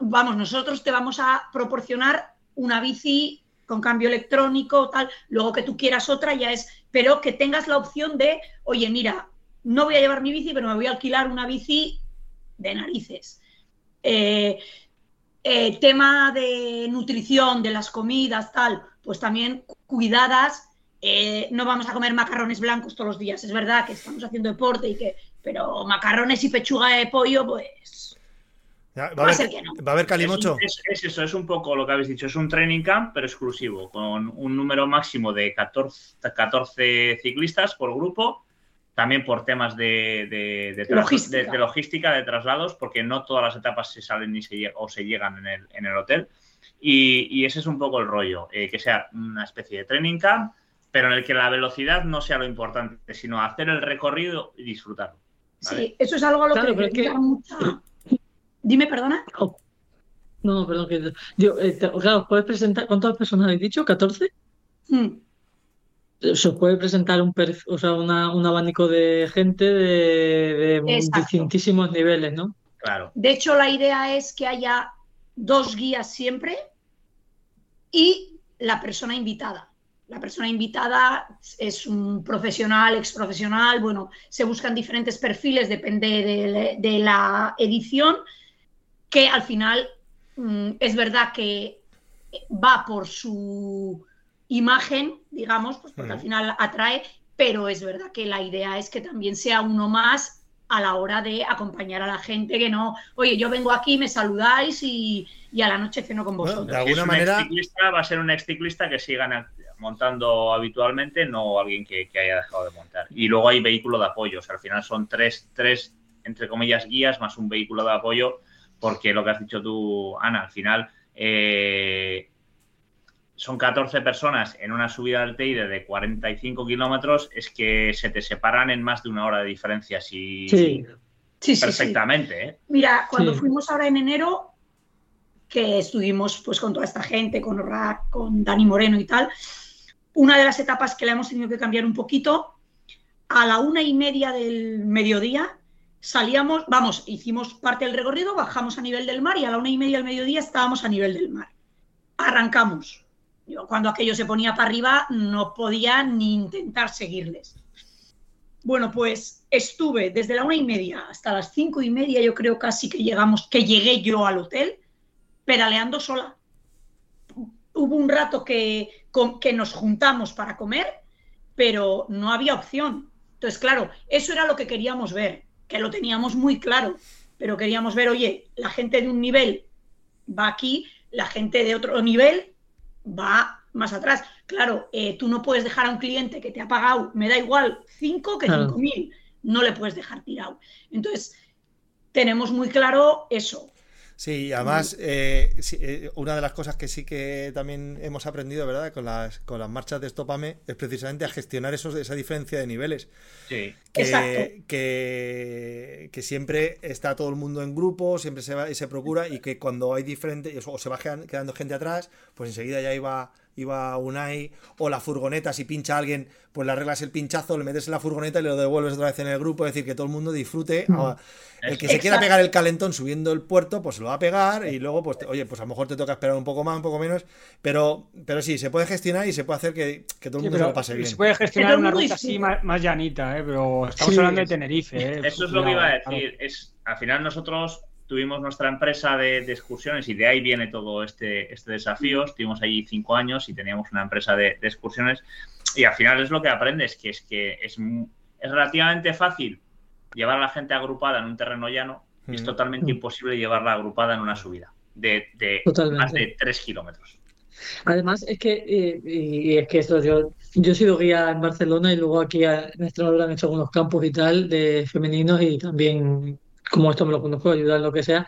vamos, nosotros te vamos a proporcionar una bici con cambio electrónico, tal, luego que tú quieras otra ya es, pero que tengas la opción de, oye, mira, no voy a llevar mi bici, pero me voy a alquilar una bici de narices. Eh, eh, tema de nutrición, de las comidas, tal, pues también cu- cuidadas. Eh, no vamos a comer macarrones blancos todos los días. Es verdad que estamos haciendo deporte y que, pero macarrones y pechuga de pollo, pues Ya, va va, a ser haber, que no. va a haber Es, calimocho. es eso, es un poco lo que habéis dicho. Es un training camp, pero exclusivo, con un número máximo de 14, 14 ciclistas por grupo. También por temas de, de- de Logística. de- de logística, de traslados, porque no todas las etapas se salen ni se o se llegan en el, en el hotel. Y, y ese es un poco el rollo, eh, que sea una especie de training camp, pero en el que la velocidad no sea lo importante, sino hacer el recorrido y disfrutarlo. ¿vale? Sí, eso es algo a lo Claro, que que- mucha- Dime, perdona. Oh. No, no, perdón. Que, digo, eh, te- claro, ¿puedes presentar? ¿Cuántas personas habéis dicho? ¿14? Mm. Se puede presentar un, o sea, una- un abanico de gente de, distintísimos niveles, ¿no? Claro. De hecho, la idea es que haya dos guías siempre y la persona invitada. La persona invitada es un profesional, ex profesional, bueno, se buscan diferentes perfiles, depende de, de la edición, que al final mm, es verdad que va por su imagen, digamos, pues porque al final atrae, pero es verdad que la idea es que también sea uno más a la hora de acompañar a la gente, que no, oye, yo vengo aquí, me saludáis y, y a la noche ceno con Bueno, vosotros. de alguna manera- va a ser un exciclista que sigan montando habitualmente, no alguien que, que haya dejado de montar. Y luego hay vehículo de apoyo, o sea, al final son tres, tres, entre comillas, guías más un vehículo de apoyo, porque lo que has dicho tú, Ana, al final eh, son 14 personas en una subida al Teide de 45 kilómetros, es que se te separan en más de una hora de diferencia, si, Sí. Sí, sí, sí. perfectamente, ¿eh? Mira, cuando Sí. fuimos ahora en enero, que estuvimos pues con toda esta gente, con Rack, con Dani Moreno y tal, una de las etapas que la hemos tenido que cambiar un poquito a la una y media del mediodía salíamos, vamos, hicimos parte del recorrido, bajamos a nivel del mar y a la una y media del mediodía estábamos a nivel del mar. Arrancamos. Cuando aquello se ponía para arriba no podía ni intentar seguirles. Bueno, pues estuve desde la una y media hasta las cinco y media, yo creo casi que llegamos, que llegué yo al hotel, pedaleando sola. Hubo un rato que, que nos juntamos para comer, pero no había opción. Entonces, claro, eso era lo que queríamos ver, que lo teníamos muy claro, pero queríamos ver, oye, la gente de un nivel va aquí, la gente de otro nivel va más atrás. Claro, eh, tú no puedes dejar a un cliente que te ha pagado, me da igual, 5 que Claro. 5 mil, no le puedes dejar tirado. Entonces, tenemos muy claro eso. Sí, y además, eh, sí, eh, una de las cosas que sí que también hemos aprendido, ¿verdad? Con las, con las marchas de Stopame, es precisamente a gestionar esos, esa diferencia de niveles. Sí. Que, Exacto. que, que siempre está todo el mundo en grupo, siempre se va y se procura, y que cuando hay diferentes, o se va quedan- quedando gente atrás, pues enseguida ya iba, iba Unai, o la furgoneta, si pincha alguien, pues le arreglas el pinchazo, le metes en la furgoneta y lo devuelves otra vez en el grupo, es decir, que todo el mundo disfrute. Ah, El que se quiera pegar el calentón subiendo el puerto, pues lo va a pegar, y luego, pues, te- oye, pues a lo mejor te toca esperar un poco más, un poco menos, pero, pero sí, se puede gestionar y se puede hacer que, que todo el Sí, mundo se pero lo pase bien. se puede gestionar una ruta así más, más llanita, ¿eh? pero estamos Sí. hablando de Tenerife. ¿eh? Eso es lo que iba a decir. Es, al final nosotros tuvimos nuestra empresa de, de excursiones y de ahí viene todo este, este desafío. Estuvimos allí cinco años y teníamos una empresa de, de excursiones y al final es lo que aprendes, que es que es, es relativamente fácil llevar a la gente agrupada en un terreno llano y es Mm. totalmente imposible llevarla agrupada en una subida de, de más de tres kilómetros. Además, es que, eh, y, es que esto, yo, yo he sido guía en Barcelona y luego aquí a- en Extremadura han hecho algunos campos y tal de femeninos y también, como esto me lo conozco, ayudar en lo que sea.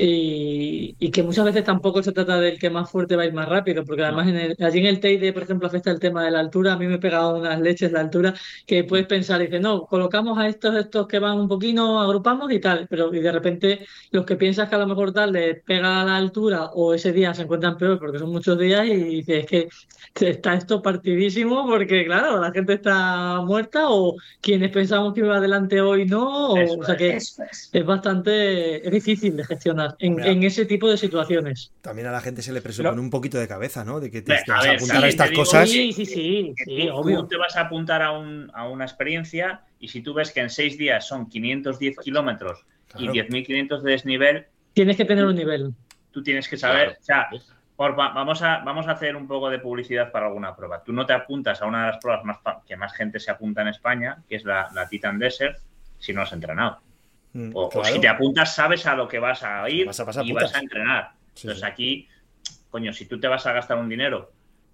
Y, y que muchas veces tampoco se trata del que más fuerte va a ir más rápido, porque además en el- allí en el Teide, por ejemplo, afecta el tema de la altura. A mí me he pegado unas leches la altura que puedes pensar, dices, no, colocamos a estos, estos que van un poquito, agrupamos y tal, pero y de repente los que piensas que a lo mejor tal les pega a la altura o ese día se encuentran peor porque son muchos días y dices, es que está esto partidísimo porque, claro, la gente está muerta o quienes pensamos que iba adelante hoy no, o, sea que es. es bastante, es difícil de gestionar en, ese tipo de situaciones. También a la gente se le presupone Pero- un poquito de cabeza, ¿no? De que te, te vas a apuntar a estas digo, cosas. Sí, sí, sí, Que sí, tú, obvio. tú te vas a apuntar a, un- a una experiencia y si tú ves que en seis días son 510 kilómetros y Claro. 10.500 de desnivel, Tienes que tener un nivel. tú tienes que saber, Claro. o sea, por- vamos, a, vamos a hacer un poco de publicidad para alguna prueba. Tú no te apuntas a una de las pruebas más que más gente se apunta en España, que es la, la Titan Desert, si no has entrenado. Mm, O, si te apuntas, sabes a lo que vas a ir Vas a pasar y putas. vas a entrenar. Sí, Entonces sí. aquí, coño, si tú te vas a gastar un dinero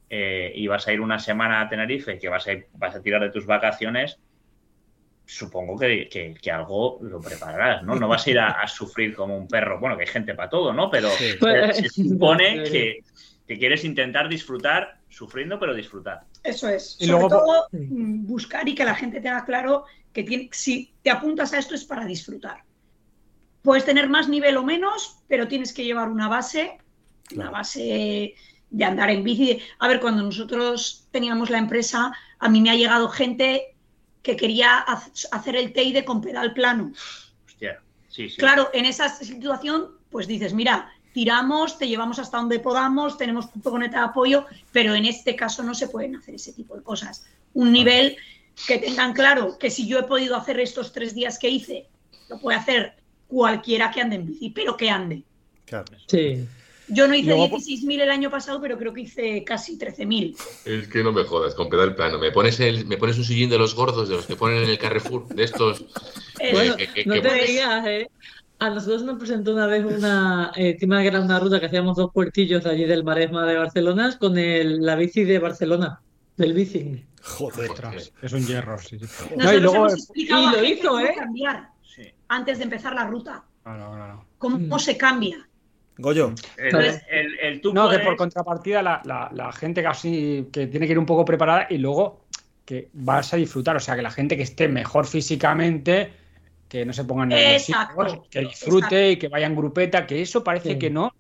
eh, y vas a ir una semana a Tenerife, que vas a, ir- vas a tirar de tus vacaciones, supongo que, que- que algo lo prepararás, ¿no? No vas a ir a, a sufrir como un perro. Bueno, que hay gente para todo, ¿no? Pero Sí. eh, se supone que, que quieres intentar disfrutar sufriendo, pero disfrutar. Eso es. Y Sobre luego- todo, mm, buscar y que la gente tenga claro que tiene, si te apuntas a esto es para disfrutar. Puedes tener más nivel o menos, pero tienes que llevar una base, una base de andar en bici. A ver, cuando nosotros teníamos la empresa, a mí me ha llegado gente que quería hacer el Teide con pedal plano. Hostia, sí, sí. Claro, en esa situación, pues dices, mira, tiramos, te llevamos hasta donde podamos, tenemos tu furgoneta de apoyo, pero en este caso no se pueden hacer ese tipo de cosas. Un nivel que tengan claro que si yo he podido hacer estos tres días que hice, lo puede hacer cualquiera que ande en bici, pero que ande. Claro. Sí. Yo no hice Luego- 16.000 el año pasado, pero creo que hice casi 13.000. Es que no me jodas, con pedal plano. Me pones, el, me pones un sillín de los gordos, de los que ponen en el Carrefour, de estos. Eh, Bueno, que- que- no que- te digas, ¿eh? A nosotros nos presentó una vez una, eh, encima que era una ruta que hacíamos dos puertillos de allí del Maresma de Barcelona con el, la bici de Barcelona, del bici. Joder. Ostras, es un hierro, sí. sí. No, y luego, hemos explicado y a lo hizo, cómo ¿eh? cambiar Sí. antes de empezar la ruta, Claro, claro. cómo Mm. se cambia. Goyo, El, el- el tú No, que por contrapartida la, la- la gente casi que tiene que ir un poco preparada y luego que vas a disfrutar, o sea, que la gente que esté mejor físicamente, que no se pongan nerviosos, Exacto, que disfrute y que vaya en grupeta, que eso parece Sí. que no,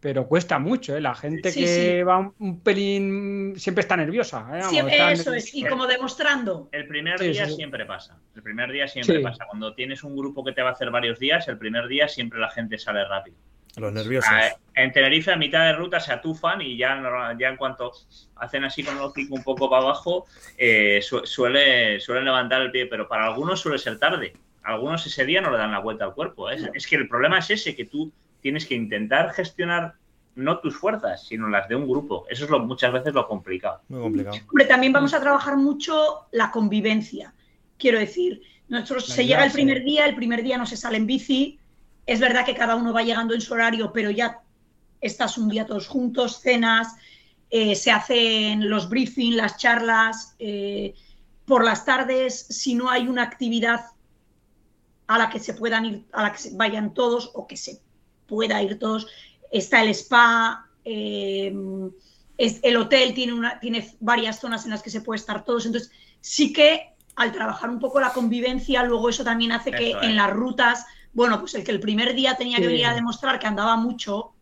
pero cuesta mucho, ¿eh? La gente Sí, que sí. va un, un pelín siempre está nerviosa. ¿eh? Vamos, Siempre está eso es, y como demostrando. El primer Sí, día siempre pasa. El primer día siempre Sí. pasa. Cuando tienes un grupo que te va a hacer varios días, el primer día siempre la gente sale rápido. Los nerviosos. Ah, En Tenerife a mitad de ruta se atufan y ya, ya en cuanto hacen así con el hocico un poco para abajo, eh, su- suele, suelen levantar el pie, pero para algunos suele ser tarde. Algunos ese día no le dan la vuelta al cuerpo. Es, es que el problema es ese, que tú tienes que intentar gestionar no tus fuerzas, sino las de un grupo. Eso es lo, muchas veces lo complicado. Muy complicado. Hombre, también vamos a trabajar mucho la convivencia. Quiero decir, nosotros La se llega el primer día, el primer día no se sale en bici. Es verdad que cada uno va llegando en su horario, pero ya estás un día todos juntos, cenas, eh, se hacen los briefings, las charlas. eh, por las tardes, si no hay una actividad a la que se puedan ir, a la que se vayan todos o que se pueda ir todos, está el spa, eh, es- el hotel tiene, una, tiene varias zonas en las que se puede estar todos. Entonces, sí que al trabajar un poco la convivencia, luego eso también hace que es. en las rutas, bueno, pues el que el primer día tenía que Sí. venir a demostrar que andaba mucho,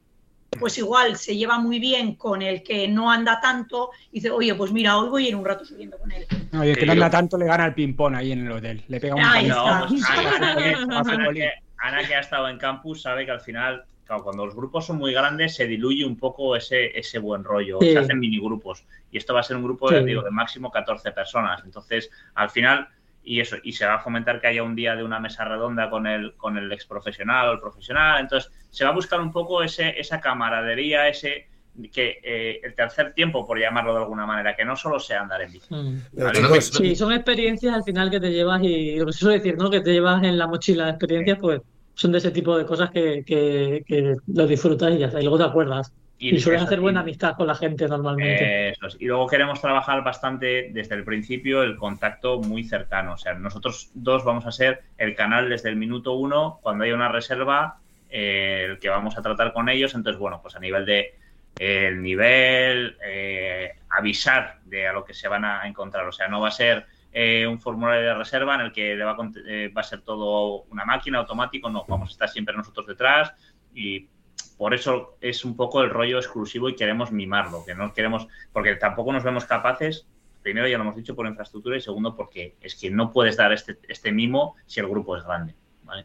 pues igual se lleva muy bien con el que no anda tanto y dice, oye, pues mira, hoy voy a ir un rato subiendo con él. Oye, que Sí, no anda tanto le gana el ping-pong ahí en el hotel. Le pega un Ahí está. No, pues, Ana, que- ha estado en campus, sabe que al final, claro, cuando los grupos son muy grandes, se diluye un poco ese, ese buen rollo. Sí. Se hacen minigrupos. Y esto va a ser un grupo, Sí. digo, de máximo 14 personas. Entonces, al final, y eso, y se va a fomentar que haya un día de una mesa redonda con el, con el ex profesional o el profesional. Entonces, se va a buscar un poco ese, esa camaradería, ese que eh, el tercer tiempo, por llamarlo de alguna manera, que no solo sea andar en bici. Mm. Vale, no chicos, Sí, son experiencias al final que te llevas y lo que se suele decir, ¿no? Que te llevas en la mochila experiencias, pues son de ese tipo de cosas que, que, que lo disfrutas y ya está, y luego te acuerdas. Y, sueles hacer buena amistad con la gente normalmente. Eso es. Y luego queremos trabajar bastante desde el principio el contacto muy cercano. O sea, nosotros dos vamos a ser el canal desde el minuto uno, cuando haya una reserva, eh, el que vamos a tratar con ellos. Entonces, bueno, pues a nivel de el nivel, eh, avisar de a lo que se van a encontrar. O sea, no va a ser eh, un formulario de reserva en el que le va, a, eh, va a ser todo una máquina automático. No, vamos a estar siempre nosotros detrás y por eso es un poco el rollo exclusivo y queremos mimarlo, que no queremos, porque tampoco nos vemos capaces, primero ya lo hemos dicho por infraestructura y segundo porque es que no puedes dar este, este mimo si el grupo es grande. ¿vale?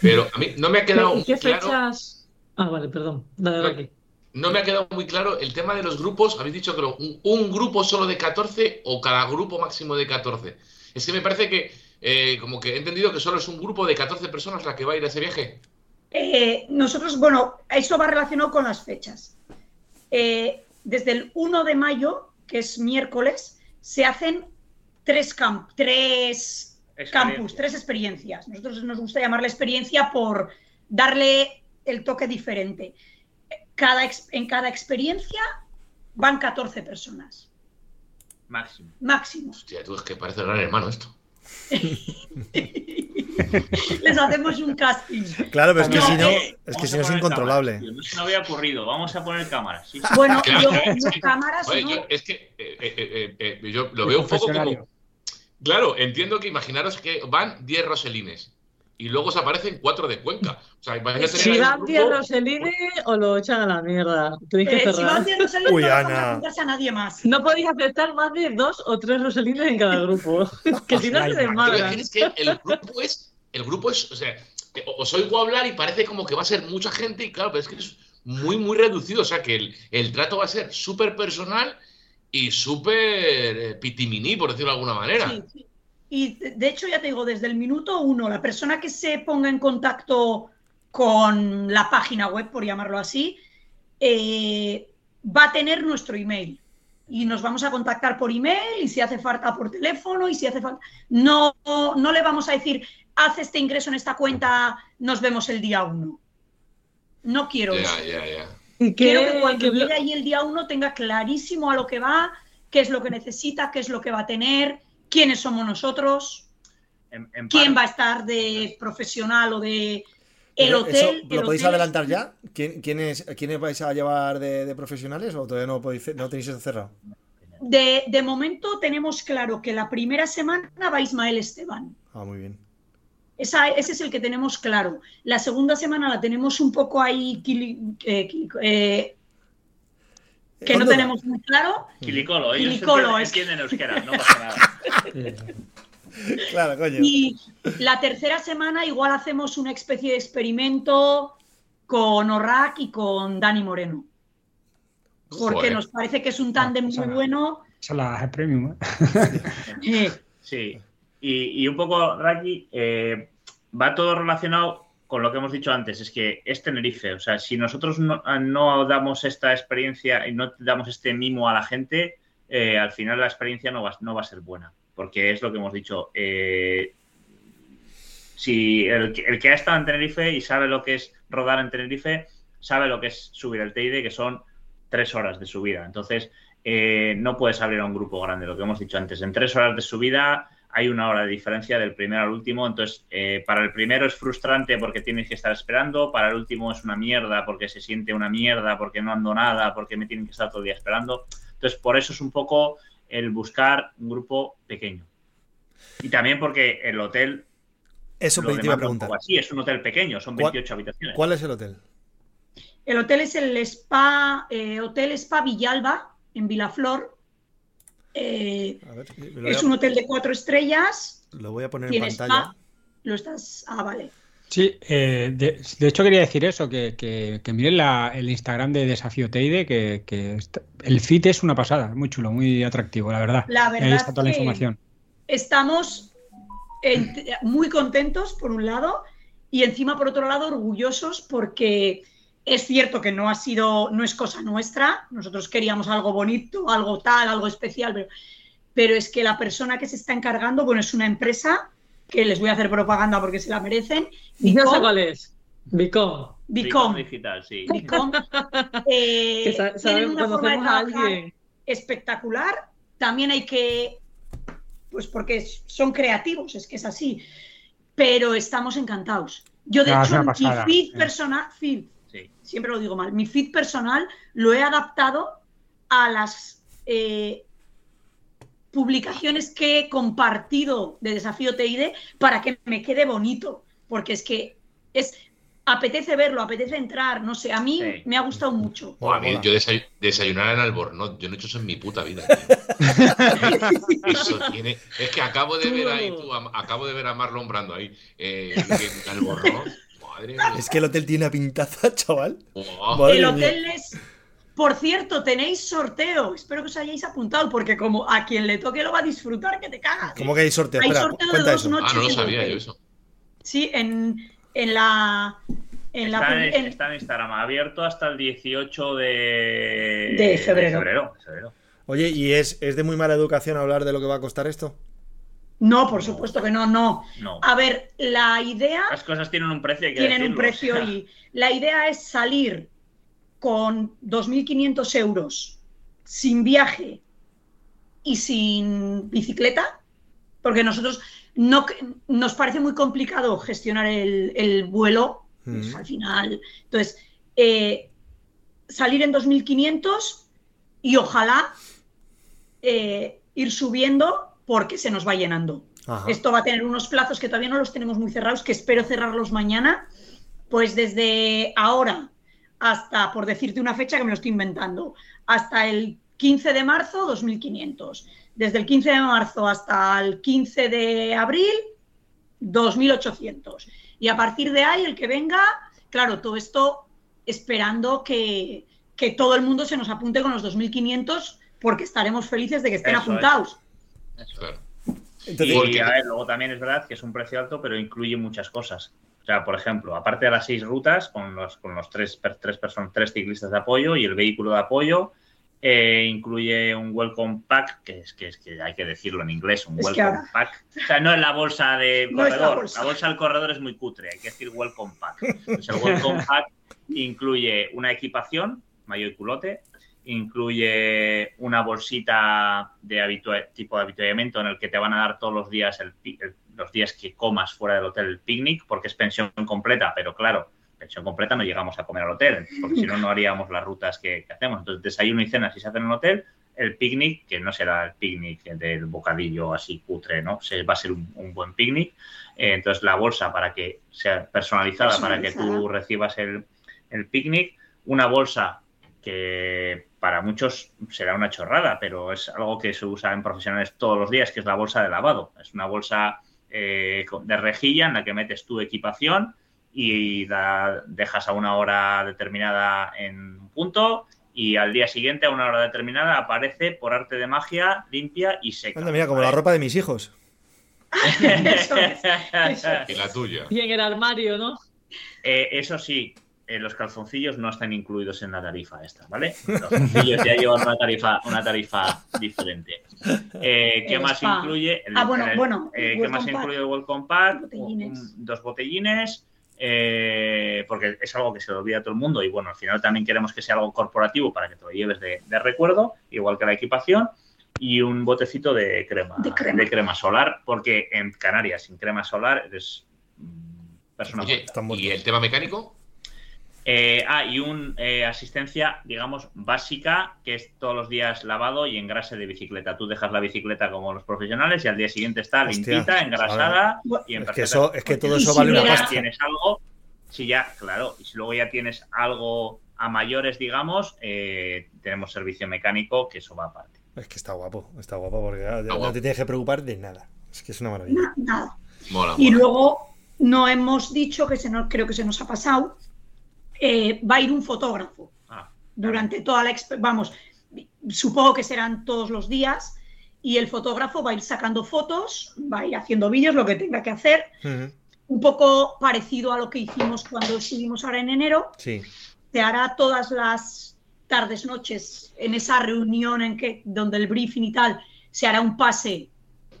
Pero a mí no me ha quedado ¿Y muy qué claro. Ah, vale, perdón. Dale, dale aquí. No me ha quedado muy claro el tema de los grupos. Habéis dicho que un, un grupo solo de 14 o cada grupo máximo de 14. Es que me parece que, eh, como que he entendido que solo es un grupo de 14 personas la que va a ir a ese viaje. Eh, nosotros, bueno, eso va relacionado con las fechas. Eh, desde el 1 de mayo, que es miércoles, se hacen tres, camp tres campus, tres experiencias. Nosotros nos gusta llamarle experiencia por darle el toque diferente. Cada en cada experiencia van 14 personas, Máximo. máximo. Hostia, tú es que parece gran hermano esto. Les hacemos un casting. Claro, pero es que No, si no, eh, es que si no es incontrolable. cámaras, no se me había ocurrido. Vamos a poner cámaras. Sí. Bueno, Claro. yo, yo cámaras Oye, no. yo- es que eh, eh, eh, eh, yo lo El veo un poco como. Claro, entiendo que imaginaros que van 10 roselines y luego se aparecen 4 de Cuenca. O sea, a tener Si grupo- 10 Roselines o lo echan a la mierda. Tenéis que Eh, si Uy, no Ana. vamos a nadie más. No podéis aceptar más de dos o tres Roselines en cada grupo. que si no se desmadran. es que el grupo es. El grupo es. O sea, os oigo hablar y parece como que va a ser mucha gente y claro, pero es que es muy, muy reducido. O sea, que el, el trato va a ser súper personal y súper eh, pitiminí, por decirlo de alguna manera. Sí, sí. Y de hecho, ya te digo, desde el minuto uno, la persona que se ponga en contacto con la página web, por llamarlo así, eh, va a tener nuestro email. Y nos vamos a contactar por email y si hace falta por teléfono y si hace falta... No, no le vamos a decir, haz este ingreso en esta cuenta, nos vemos el día uno. No quiero eso. Ya, ya, ya. ¿Y Quiero que cuando llegue ahí el día uno tenga clarísimo a lo que va, qué es lo que necesita, qué es lo que va a tener, quiénes somos nosotros, En- en quién va a estar de profesional o de el hotel. el ¿Lo podéis hotel- adelantar ya? ¿Quién, quiénes, ¿Quiénes vais a llevar de, de profesionales o todavía no, podéis, no tenéis eso cerrado? De, de momento tenemos claro que la primera semana va Ismael Esteban. Ah, muy bien. Esa- ese es el que tenemos claro. La segunda semana la tenemos un poco ahí eh, eh, que no tenemos muy claro. Quilicolo, ellos Quilicolo, es que- entienden euskera, no pasa nada. Eh, Claro, coño. Y la tercera semana igual hacemos una especie de experimento con Orrak y con Dani Moreno. Porque Joder. nos parece que es un tándem sea, muy bueno. esa es la premium. ¿eh? Eh, Sí, y, y un poco, Raki, eh, va todo relacionado con lo que hemos dicho antes, es que es Tenerife, o sea, si nosotros no, no damos esta experiencia y no damos este mimo a la gente, eh, al final la experiencia no va, no va a ser buena, porque es lo que hemos dicho. eh, si el que ha estado en Tenerife y sabe lo que es rodar en Tenerife, sabe lo que es subir el Teide, que son tres horas de subida. Entonces, eh, no puedes abrir a un grupo grande, lo que hemos dicho antes. En tres horas de subida hay una hora de diferencia del primero al último. Entonces, eh, para el primero es frustrante porque tienes que estar esperando, para el último es una mierda porque se siente una mierda, porque no ando nada, porque me tienen que estar todo el día esperando. Entonces, por eso es un poco el buscar un grupo pequeño. Y también porque el hotel Eso lo te iba a demanda un preguntar. poco así, es un hotel pequeño, son ¿Cuál- 28 habitaciones. ¿Cuál es el hotel? el hotel es el Spa, eh, Hotel Spa Villalba, en Vilaflor. Eh, ver, es a- un hotel de cuatro estrellas. Lo voy a poner en pantalla. spa. Lo estás. Ah, vale. Sí, eh, de, de hecho quería decir eso, que, que, que miren la- el Instagram de Desafío Teide, que, que está- el fit es una pasada, muy chulo, muy atractivo, la verdad. La Ahí verdad está toda la información. Estamos en- muy contentos, por un lado, y encima, por otro lado, orgullosos porque es cierto que no ha sido, no es cosa nuestra. Nosotros queríamos algo bonito, algo tal, algo especial, pero, pero es que la persona que se está encargando, bueno, es una empresa que les voy a hacer propaganda porque se la merecen. Ya sé Bicom, cuál es. Bicom. Bicom, digital, sí. Bicom, eh, tienen una forma de trabajar espectacular. También hay que, pues porque son creativos, es que es así. Pero estamos encantados. Yo, de Ah, hecho, mi feed sí. personal, feed, Sí. Siempre lo digo mal, mi feed personal lo he adaptado a las eh, publicaciones que he compartido de Desafío TID para que me quede bonito. Porque es que es apetece verlo, apetece entrar, no sé, a mí Sí. me ha gustado mucho. Buah, a mí, yo desay- desayunar en Albornoz, yo no he hecho eso en mi puta vida. tío. Eso tiene. Es que acabo de ver ahí, tú, a- acabo de ver a Marlon Brando ahí. Eh, en Albornoz. Madre mía. Es que el hotel tiene una pintaza, chaval. El mía. hotel es. Por cierto, tenéis sorteo. Espero que os hayáis apuntado, porque como a quien le toque lo va a disfrutar, que te cagas. ¿Cómo que hay sorteo? Hay Espera, sorteo de cuenta dos eso. noches. Ah, no lo en sabía yo eso. Sí, en, en la. En la está, en, en- está en Instagram abierto hasta el 18 de, De febrero. de febrero, de febrero. Oye, ¿y es, es de muy mala educación hablar de lo que va a costar esto? No, por supuesto que no, no. No. A ver, la idea. Las cosas tienen un precio. hay que tienen un precio o sea, y la idea es salir con 2.500 euros sin viaje y sin bicicleta, porque nosotros no nos parece muy complicado gestionar el, el vuelo, pues, al final. Entonces, eh, salir en 2.500 y ojalá eh, ir subiendo porque se nos va llenando. Ajá. Esto va a tener unos plazos que todavía no los tenemos muy cerrados, que espero cerrarlos mañana. Pues desde ahora hasta, por decirte una fecha que me lo estoy inventando, hasta el 15 de marzo, 2.500. Desde el 15 de marzo hasta el 15 de abril, 2.800. Y a partir de ahí, el que venga, claro, todo esto esperando que, que todo el mundo se nos apunte con los 2.500 porque estaremos felices de que estén Eso es. Eso. Claro. Entonces, y Porque- a ver, luego también es verdad que es un precio alto, pero incluye muchas cosas. O sea, por ejemplo, aparte de las seis rutas, con los, con los tres, per- tres, personas, tres ciclistas de apoyo y el vehículo de apoyo, eh, incluye un welcome pack, que es, que es que hay que decirlo en inglés, un Es welcome ahora- pack. O sea, no es la bolsa de No es la corredor. bolsa. la bolsa del corredor es muy cutre, hay que decir welcome pack. Pues el welcome pack incluye una equipación, mayo y culote, incluye una bolsita de habitua- tipo de habituallamiento en el que te van a dar todos los días el, el- los días que comas fuera del hotel el picnic, porque es pensión completa, pero claro, pensión completa no llegamos a comer al hotel, porque si no, no haríamos las rutas que, que hacemos. Entonces, desayuno y cena si se hacen en el hotel, el picnic, que no será el picnic del bocadillo así cutre, ¿no? Se, va a ser un, un buen picnic. Eh, entonces, la bolsa para que sea personalizada, para que tú recibas el, el picnic. Una bolsa que para muchos será una chorrada, pero es algo que se usa en profesionales todos los días, que es la bolsa de lavado. Es una bolsa eh, de rejilla en la que metes tu equipación y la dejas a una hora determinada en un punto y al día siguiente a una hora determinada aparece por arte de magia limpia y seca. Anda, mira, como la ropa de mis hijos. Eso es, eso es. Y la tuya. Y en el armario, ¿no? Eh, eso sí, eh, los calzoncillos no están incluidos en la tarifa esta, ¿vale? Los calzoncillos ya llevan una tarifa, una tarifa diferente. Eh, ¿Qué El más spa. incluye? El- Ah, bueno, el- bueno, eh, ¿Qué más pack. incluye el Welcome Pack? Botellines. Un- dos botellines. eh, porque es algo que se le olvida a todo el mundo y bueno, al final también queremos que sea algo corporativo para que te lo lleves de, de recuerdo, igual que la equipación, y un botecito de crema, De crema. solar, porque en Canarias sin crema solar eres mm, persona Oye. ¿y el tema mecánico? Eh, ah, y un eh, asistencia, digamos, básica, que es todos los días lavado y engrase de bicicleta. Tú dejas la bicicleta como los profesionales y al día siguiente está Hostia, limpita, engrasada y en Es que, eso, es que todo Y eso si vale una ya pasta. tienes algo, si ya, claro, y si luego ya tienes algo a mayores, digamos, eh, tenemos servicio mecánico, que eso va aparte. Es que está guapo, está guapo porque ah, ya no guapo. te tienes que preocupar de nada. Es que es una maravilla. Na- nada. Mola, Y luego no hemos dicho, que se nos, creo que se nos ha pasado, eh, va a ir un fotógrafo Ah, durante toda la... Vamos, supongo que serán todos los días y el fotógrafo va a ir sacando fotos, va a ir haciendo vídeos, lo que tenga que hacer, Ujú, un poco parecido a lo que hicimos cuando estuvimos ahora en enero. Sí. Se hará todas las tardes, noches, en esa reunión en que, donde el briefing y tal, se hará un pase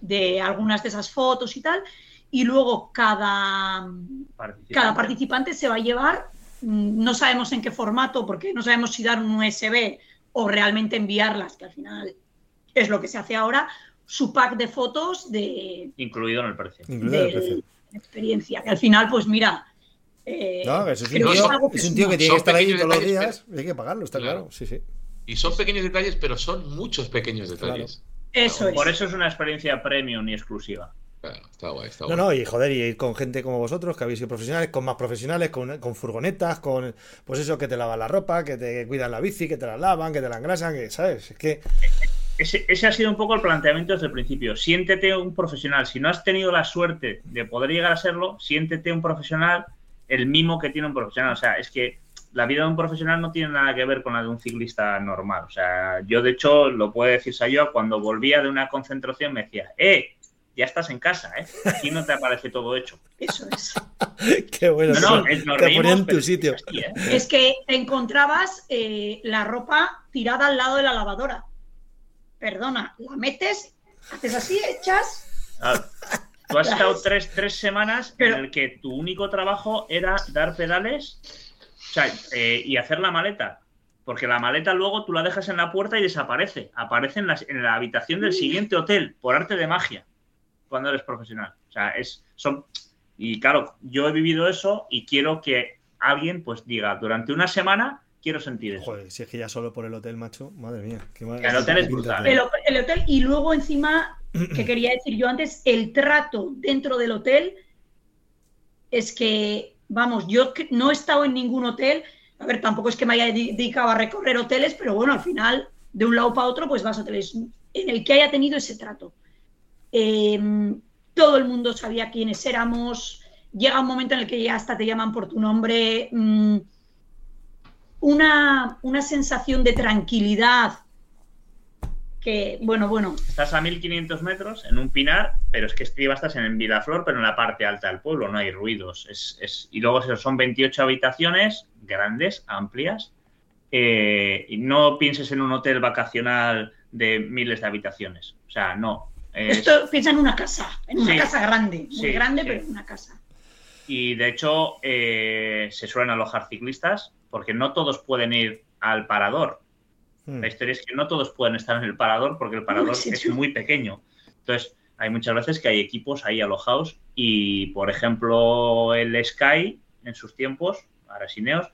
de algunas de esas fotos y tal, y luego cada, participante. cada participante se va a llevar, no sabemos en qué formato, porque no sabemos si dar un USB o realmente enviarlas, que al final es lo que se hace ahora, su pack de fotos de, Incluido en el precio. Incluido el de precio. experiencia, que al final, pues mira, eh, No, eso es un tío, es algo que es un suma. tío que tiene que estar ahí todos los días. Hay que pagarlo, está Claro. claro. Sí, sí. Y son pequeños detalles, pero son muchos pequeños detalles. Eso es. Por eso es una experiencia premium y exclusiva. Claro, está guay, está No, guay. no, y joder, y ir con gente como vosotros, que habéis sido profesionales, con más profesionales, con, con furgonetas, con pues eso, que te lavan la ropa, que te cuidan la bici, que te la lavan, que te la engrasan, que, ¿sabes? Es que Ese, ese ha sido un poco el planteamiento desde el principio. Siéntete un profesional. Si no has tenido la suerte de poder llegar a serlo, siéntete un profesional el mismo que tiene un profesional. O sea, es que la vida de un profesional no tiene nada que ver con la de un ciclista normal. O sea, yo de hecho, lo puede decir Sayoa, cuando volvía de una concentración me decía, eh, ya estás en casa, ¿eh? Aquí no te aparece todo hecho. Eso es. qué bueno. No, no, es- nos te reímos, en tu es sitio. así, ¿eh? Es que encontrabas eh, la ropa tirada al lado de la lavadora. Perdona, la metes, haces así, echas. Claro. Tú has estado tres, tres semanas Pero- en el que tu único trabajo era dar pedales o sea, eh, y hacer la maleta. Porque la maleta luego tú la dejas en la puerta y desaparece. Aparece en, las- en la habitación del siguiente hotel, por arte de magia, cuando eres profesional. O sea, es, son. Y claro, yo he vivido eso y quiero que alguien pues diga, durante una semana quiero sentir eso. Joder, si es que ya solo por el hotel, macho, madre mía. Qué El hotel es brutal, El, el hotel y luego encima, que quería decir yo antes, el trato dentro del hotel es que, vamos, yo no he estado en ningún hotel, a ver, tampoco es que me haya dedi- dedicado a recorrer hoteles, pero bueno, al final, de un lado para otro, pues vas a hoteles en el que haya tenido ese trato. Eh, todo el mundo sabía quiénes éramos, llega un momento en el que ya hasta te llaman por tu nombre. mm, una, una sensación de tranquilidad que, bueno, bueno, Estás a 1500 metros en un pinar, pero es que encima estás en Vilaflor, pero en la parte alta del pueblo, no hay ruidos. Es, es- y luego son 28 habitaciones grandes, amplias. eh, y no pienses en un hotel vacacional de miles de habitaciones. O sea, no. Es- esto piensa en una casa, en una Sí. casa grande, muy Sí, grande, sí. pero en una casa. Y de hecho, eh, se suelen alojar ciclistas, porque no todos pueden ir al parador. Mm. La historia es que no todos pueden estar en el parador porque el parador es muy pequeño. Entonces, hay muchas veces que hay equipos ahí alojados y, por ejemplo, el Sky en sus tiempos, ahora es Ineos,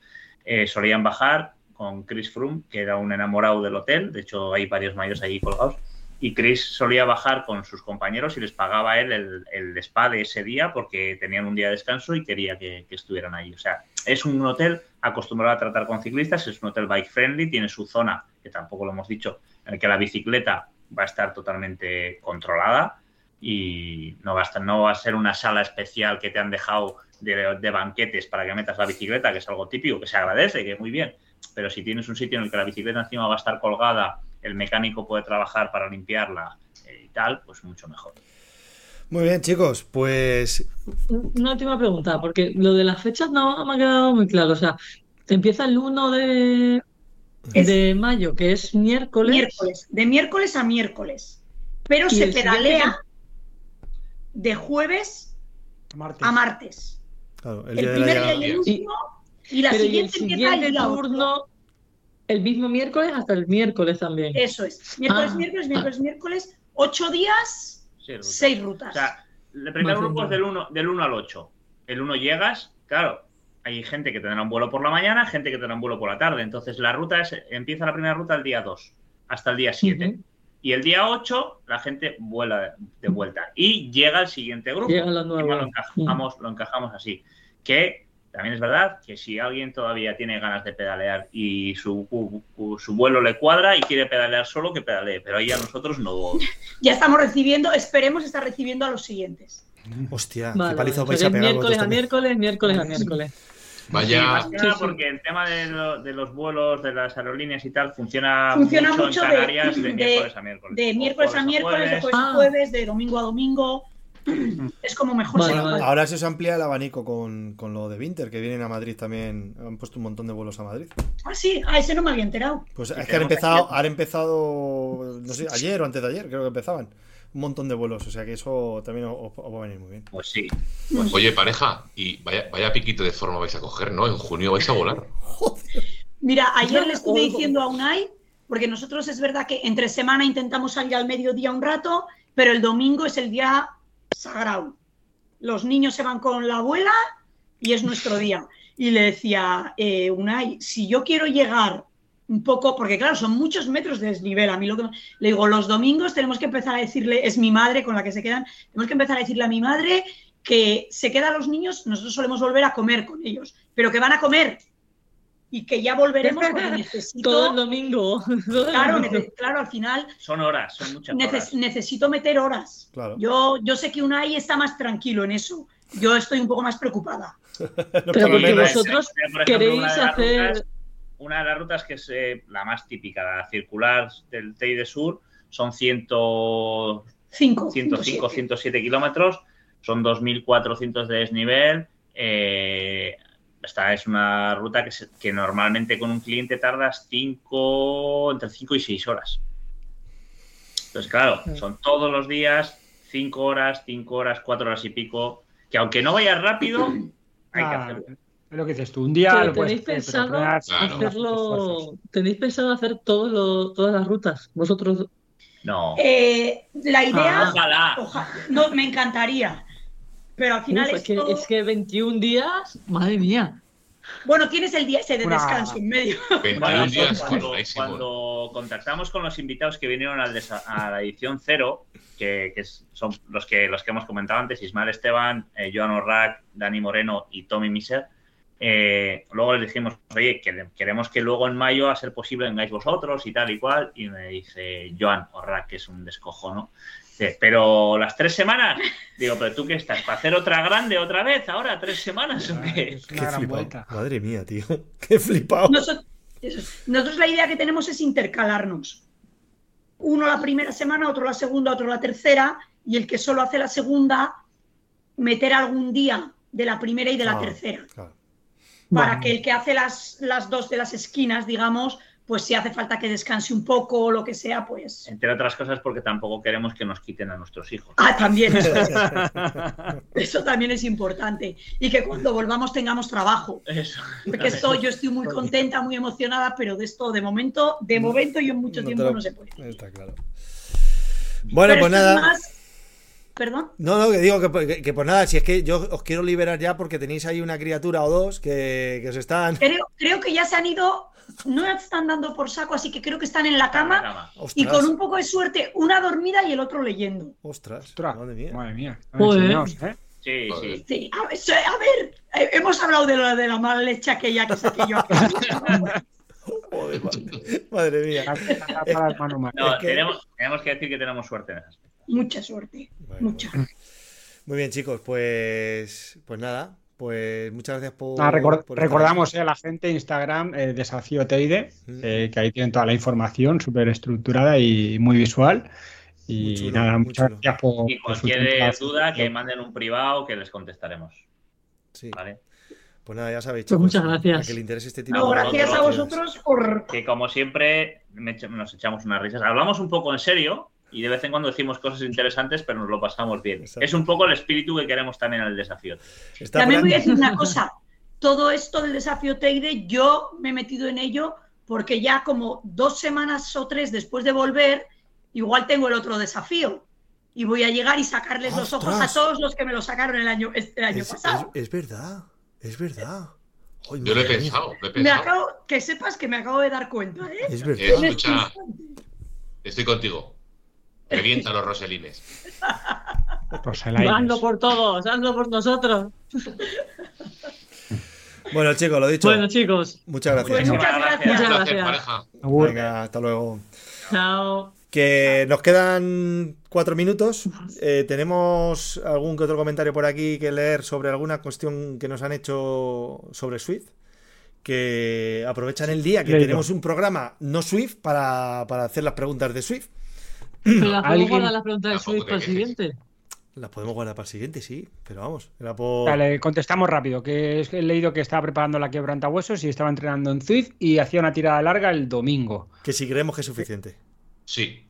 eh, solían bajar con Chris Froome, que era un enamorado del hotel. De hecho, hay varios mayos ahí colgados. Y Chris solía bajar con sus compañeros y les pagaba él el, el spa de ese día porque tenían un día de descanso y quería que, estuvieran ahí. O sea, es un hotel acostumbrado a tratar con ciclistas, es un hotel bike friendly, tiene su zona, que tampoco lo hemos dicho, en el que la bicicleta va a estar totalmente controlada y no va a, no va a ser una sala especial que te han dejado de, de, banquetes para que metas la bicicleta, que es algo típico, que se agradece, que muy bien. Pero si tienes un sitio en el que la bicicleta encima va a estar colgada, el mecánico puede trabajar para limpiarla eh, y tal, pues mucho mejor. Muy bien, chicos, pues. Una última pregunta, porque lo de las fechas no me ha quedado muy claro. O sea, empieza el 1 de, Es- de mayo, que es miércoles. Miércoles, de miércoles a miércoles. Pero se siguiente pedalea de jueves Martes. a martes. Claro, el El, día de la primer día y el último. Y la Pero y el siguiente empieza el siguiente turno, el mismo miércoles hasta el miércoles también. Eso es. Miércoles, Ah. miércoles, miércoles, miércoles. Ocho días, Sí, ruta. seis O rutas. sea, el primer Más grupo es del 1, del 1 al 8. El 1 llegas, claro, hay gente que tendrá un vuelo por la mañana, gente que tendrá un vuelo por la tarde. Entonces la ruta es, empieza la primera ruta el día 2 hasta el día 7. Ujú. Y el día 8 la gente vuela de vuelta. Y llega el siguiente grupo. Llega la Y nueva. lo encajamos, lo encajamos así. Que también es verdad que si alguien todavía tiene ganas de pedalear y su, su- su vuelo le cuadra y quiere pedalear solo, que pedalee. Pero ahí a nosotros no. Ya estamos recibiendo, esperemos estar recibiendo a los siguientes. Hostia, Vale, qué vale. vais a pegar miércoles a miércoles, miércoles a miércoles. Sí, Vaya, más que nada Sí, sí. porque el tema de, lo- de los vuelos, de las aerolíneas y tal, funciona, Funciona mucho, mucho en Canarias de, de- miércoles a miércoles. De miércoles a jueves miércoles, de jueves. jueves a Ah. jueves, de domingo a domingo. Es como mejor Vale, se vale. Ahora se os amplía el abanico con, con lo de Winter, que vienen a Madrid también. Han puesto un montón de vuelos a Madrid. Ah, sí, a ese no me había enterado. Pues es que han empezado, han empezado, no sé, ayer o antes de ayer, creo que empezaban. Un montón de vuelos, o sea que eso también os, os va a venir muy bien. Pues sí. oye, pareja, y vaya, vaya piquito de forma vais a coger, ¿no? En junio vais a volar. Mira, ayer le estuve diciendo a Unai, porque nosotros es verdad que entre semana intentamos salir al mediodía un rato, pero el domingo es el día sagrado. Los niños se van con la abuela y es nuestro día. Y le decía, eh, Unai, si yo quiero llegar un poco, porque claro, son muchos metros de desnivel. A mí lo que le digo, los domingos tenemos que empezar a decirle, es mi madre con la que se quedan, tenemos que empezar a decirle a mi madre que se quedan los niños, nosotros solemos volver a comer con ellos, pero que van a comer y que ya volveremos porque necesito. Todo el domingo. Todo el Claro, claro, al final Son horas, son muchas neces- horas. necesito meter horas. Claro. Yo, yo sé que Unai está más tranquilo en eso. Yo estoy un poco más preocupada. Pero porque vosotros ejemplo, queréis hacer. rutas- una de las rutas que es eh, la más típica, la circular del Teide Sur, son 100, Cinco. 105, 107. 107 kilómetros, son 2.400 de desnivel. eh, esta es una ruta que, se- que normalmente con un cliente tardas cinco, entre 5 y 6 horas. Entonces, claro, son todos los días 5 horas, 5 horas, 4 horas y pico, que aunque no vayas rápido, hay que hacerlo. es lo que dices tú. Un día Pero lo puedes tenéis hacer, pero pensado Claro. hacerlo. ¿Tenéis pensado hacer todo lo- todas las rutas? Vosotros. No. Eh, la idea, Ah. Ojalá. oja- no, me encantaría. Pero al final Uf, es, que, es que 21 días, madre mía. Bueno, tienes el día ese de descanso en medio. 21 Bueno, días, cuando, cuando contactamos con los invitados que vinieron al a la edición cero, que, son los que, los que hemos comentado antes, Ismael Esteban, eh, Joan Orrac, Dani Moreno y Tommy Miser, eh, luego les dijimos, oye, que- queremos que luego en mayo, a ser posible, vengáis vosotros y tal y cual. Y me dice Joan Orrac, que es un descojono, pero las tres semanas, digo, pero tú qué estás, ¿para hacer otra grande otra vez ahora, tres semanas o qué? es Qué gran vuelta. Madre mía, tío. Qué flipado. Nosotros, la idea que tenemos es intercalarnos. Uno la primera semana, otro la segunda, otro la tercera, y el que solo hace la segunda, meter algún día de la primera y de la Ah, tercera. claro. Para que el que hace las, las dos de las esquinas, digamos, pues si hace falta que descanse un poco o lo que sea, pues. Entre otras cosas porque tampoco queremos que nos quiten a nuestros hijos. Ah, también eso, es. Eso también es importante. Y que cuando volvamos tengamos trabajo. Eso. Porque esto yo estoy muy contenta, muy emocionada, pero de esto de momento, de momento y en mucho No tiempo lo- no se puede. Está claro. Bueno, Pero pues es nada. más- Perdón. No, no, que digo que, que- que pues nada, si es que yo os quiero liberar ya porque tenéis ahí una criatura o dos que, que os están. Creo, creo que ya se han ido, no están dando por saco, así que creo que están en la cama Cama. y con un poco de suerte, una dormida y el otro leyendo. ostras, Ostras, madre mía. Madre mía. Joder. Enseñaos, ¿eh? Sí, Joder. sí. Sí, a ver, sí, a ver, eh, hemos hablado de, lo, de la mala leche aquella que saqué yo. aquí. Joder, madre, madre mía. No, tenemos, tenemos que decir que tenemos suerte en esas. Mucha suerte, Bueno, mucha. bueno. Muy bien, chicos, pues pues nada, pues muchas gracias por. Ah, recordamos eh, a la gente Instagram eh, Desafío Teide, Mm. eh, que ahí tienen toda la información súper estructurada y muy visual. Y Muy chulo, nada, muchas chulo. gracias por, Y por su cualquier tiempo. duda que manden un privado que les contestaremos. Sí, ¿vale? pues nada, ya sabéis, Pues muchas gracias. A que le interese este tipo No, de gracias a vosotros por... Que como siempre me nos echamos unas risas. Hablamos un poco en serio y de vez en cuando decimos cosas interesantes, pero nos lo pasamos bien. Exacto. Es un poco el espíritu que queremos también en el desafío. Está También voy a decir una cosa. Todo esto del desafío Teide, yo me he metido en ello porque ya como dos semanas o tres después de volver, igual tengo el otro desafío. Y voy a llegar y sacarles los ojos a todos los que me lo sacaron el año, el año Es, pasado. es- es verdad, es verdad. Ay, Yo lo he pensado, lo he Me pensado. acabo, que sepas que me acabo de dar cuenta, ¿eh? Es verdad. Este Escucha. Estoy contigo. Revienta los roselines. Hazlo por todos, hazlo por nosotros. Bueno, chicos, lo dicho. Bueno, chicos, muchas gracias. Pues muchas Muchas gracias. Muchas gracias. Venga, hasta luego. chao. Que nos quedan cuatro minutos. Eh, tenemos algún que otro comentario por aquí que leer sobre alguna cuestión que nos han hecho sobre Swift. Que aprovechan el día que Leído. tenemos un programa no Swift para, para hacer las preguntas de Swift. Pero las podemos ¿Alguien- guardar las preguntas de Tampoco Swift para el siguiente. Las podemos guardar para el siguiente, sí. Pero vamos, era por. Dale, contestamos rápido, que he leído que estaba preparando la quebrantahuesos y estaba entrenando en Zwift y hacía una tirada larga el domingo. Que si creemos que es suficiente. Sí.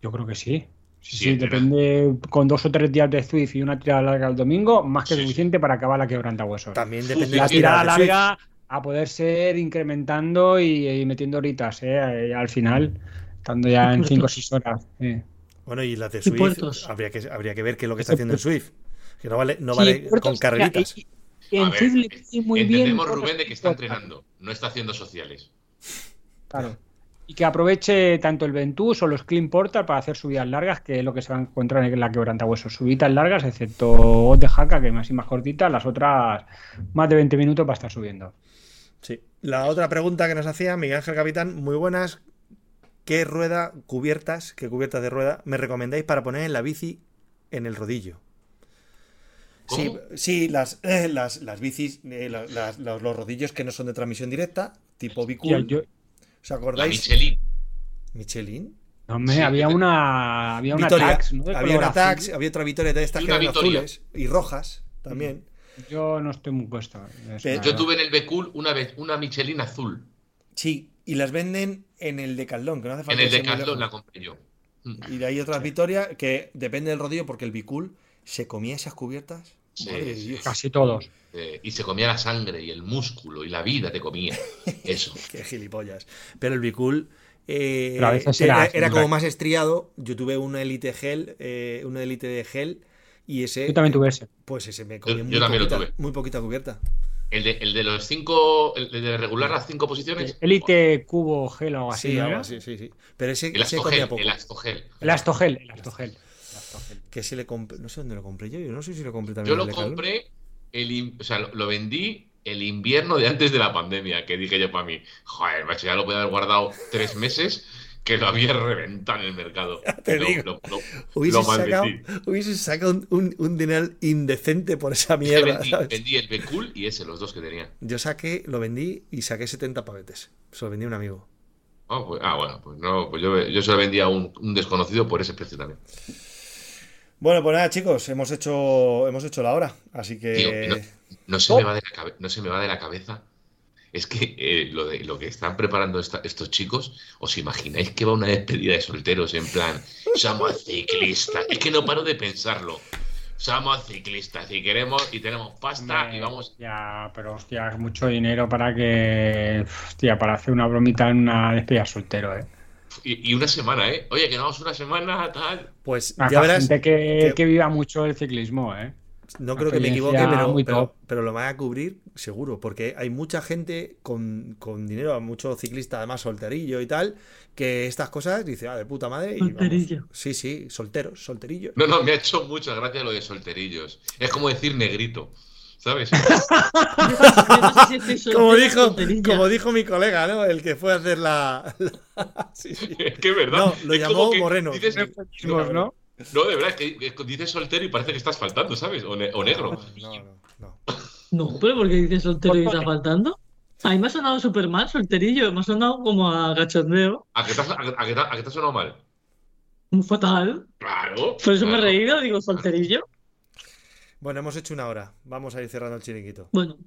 Yo creo que sí. Sí, Sí, sí, pero- depende con dos o tres días de Zwift y una tirada larga el domingo, más que Sí, sí. suficiente para acabar la quebrantahuesos. También depende La tirada Swift. larga a poder ser incrementando y, y metiendo horitas. Eh, al final, estando ya en 5 o 6 horas. eh. Bueno, y las de Swift. Habría que, habría que ver qué es lo que está haciendo en Swift. Que no vale, no Sí, vale puertos, con carreritas. y- en A ver, muy bien. Entendemos, Rubén, de que está entrenando. No está haciendo sociales. Claro. Y que aproveche tanto el Ventus o los Clean Portal para hacer subidas largas, que es lo que se va a encontrar en la quebrantahuesos. Subidas largas, excepto de Jaca, que es más y más cortita, las otras más de 20 minutos para estar subiendo. Sí. La otra pregunta que nos hacía Miguel Ángel Capitán, muy buenas. ¿Qué rueda, cubiertas, qué cubiertas de rueda me recomendáis para poner en la bici en el rodillo? Sí, ¿Cómo? sí, las, eh, las, las bicis, eh, las- los, los rodillos que no son de transmisión directa, tipo Bicool. Yo- ¿Os La acordáis? Michelin. Michelin. no, hombre, Sí, había que- una, había una Vitoria. Tax, ¿no? De había una azul. Tax, había otra Vitoria de estas Y que eran azules y rojas también. Yo no estoy muy puesto. Yo tuve en el Becul una, ve- una Michelin azul. Sí, y las venden en el Decathlon, que no hace En falta el irse muy Decathlon la compré yo. Y de ahí otras Vitoria que depende del rodillo porque el Bicool se comía esas cubiertas. Sí, Madre de sí. Dios. Casi todos. Eh, y se comía la sangre y el músculo y la vida te comía. Eso. Qué gilipollas. Pero el Bicool eh, Pero a veces era, era- como más estriado. Yo tuve una Elite Gel, eh, una Elite de gel y ese. Yo también tuve ese. Pues ese me comía Yo- muy, yo también lo poquita, tuve. muy poquita cubierta. El de, el de los cinco, el de regular las cinco posiciones. Elite Cubo Gel o algo así. Sí, ¿no algo así, sí, sí. Pero ese El Astogel, poco. el Astogel. El Astogel. El Astogel. El Astogel. Que se le compré. No sé dónde lo compré yo. Yo no sé si lo compré también. Yo lo el compré, el, o sea, lo, lo vendí el invierno de antes de la pandemia, que dije yo para mí, joder, macho, ya lo podía haber guardado tres meses, que lo había reventado en el mercado. te Lo- digo. lo- lo- sacado, un, un, un dinero indecente por esa mierda. vendí, ¿sabes? vendí el Becul y ese, los dos que tenía. Yo saqué, lo vendí y saqué 70 pavetes. Se lo vendí a un amigo. Ah, pues- ah, bueno, pues no, pues yo, yo se lo vendí a un, un desconocido por ese precio también. Bueno, pues nada, chicos, hemos hecho, hemos hecho la hora. Así que. Tío, no, no se me va de la cabe- no se me va de la cabeza. Es que eh, lo, de, lo que están preparando esta- estos chicos, ¿os imagináis que va una despedida de solteros en plan, somos ciclistas? Es que no paro de pensarlo. Somos ciclistas y queremos y tenemos pasta Hombre, y vamos. Ya, pero hostia, es mucho dinero para que. Hostia, para hacer una bromita en una despedida soltero, ¿eh? Y, y una semana, ¿eh? Oye, que vamos una semana, tal. Pues ya verás. gente que, que- que viva mucho el ciclismo, ¿eh? No creo que me equivoque, pero, pero, lo van a cubrir seguro, porque hay mucha gente con, con dinero, mucho ciclista además solterillo y tal, que estas cosas dice, ah, de puta madre. Y vamos. Solterillo. Sí, sí, solteros, solterillos. No, no, me ha hecho mucha gracia lo de solterillos. Es como decir negrito, ¿sabes? Como dijo, como dijo mi colega, ¿no? El que fue a hacer la. la- Sí, sí. Es que es verdad. No, lo Es llamó como que Moreno. dices- ¿no? No, de verdad, es que, que dices soltero y parece que estás faltando, ¿sabes? O, ne- o negro. No, no, no. No, pero porque dices soltero y está faltando. A mí me ha sonado súper mal, solterillo. Me ha sonado como a cachondeo. ¿A qué te, has- a, a qué te- a qué te ha sonado mal? Fatal. Claro. Por eso me he reído, digo solterillo. Bueno, hemos hecho una hora. Vamos a ir cerrando el chiringuito. Bueno,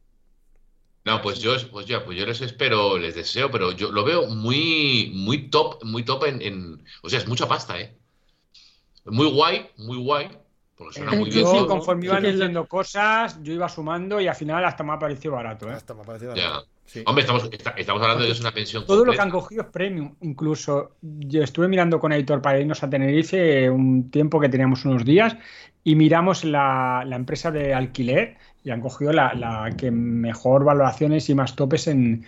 No, pues yo, pues ya, pues yo les espero, les deseo, pero yo lo veo muy, muy top, muy top en, en- o sea, es mucha pasta, ¿eh? Muy guay, muy guay, porque suena Eh, muy yo bien Yo, conforme iban diciendo cosas, yo iba sumando y al final hasta me ha parecido barato, ¿eh? Hasta me ha parecido. Ya. Sí. Hombre, estamos, está- estamos hablando de que es una pensión Todo lo que han cogido es premium. Incluso yo estuve mirando con Editor para irnos a Tenerife un tiempo que teníamos unos días y miramos la, la empresa de alquiler y han cogido la, la que mejor valoraciones y más topes en,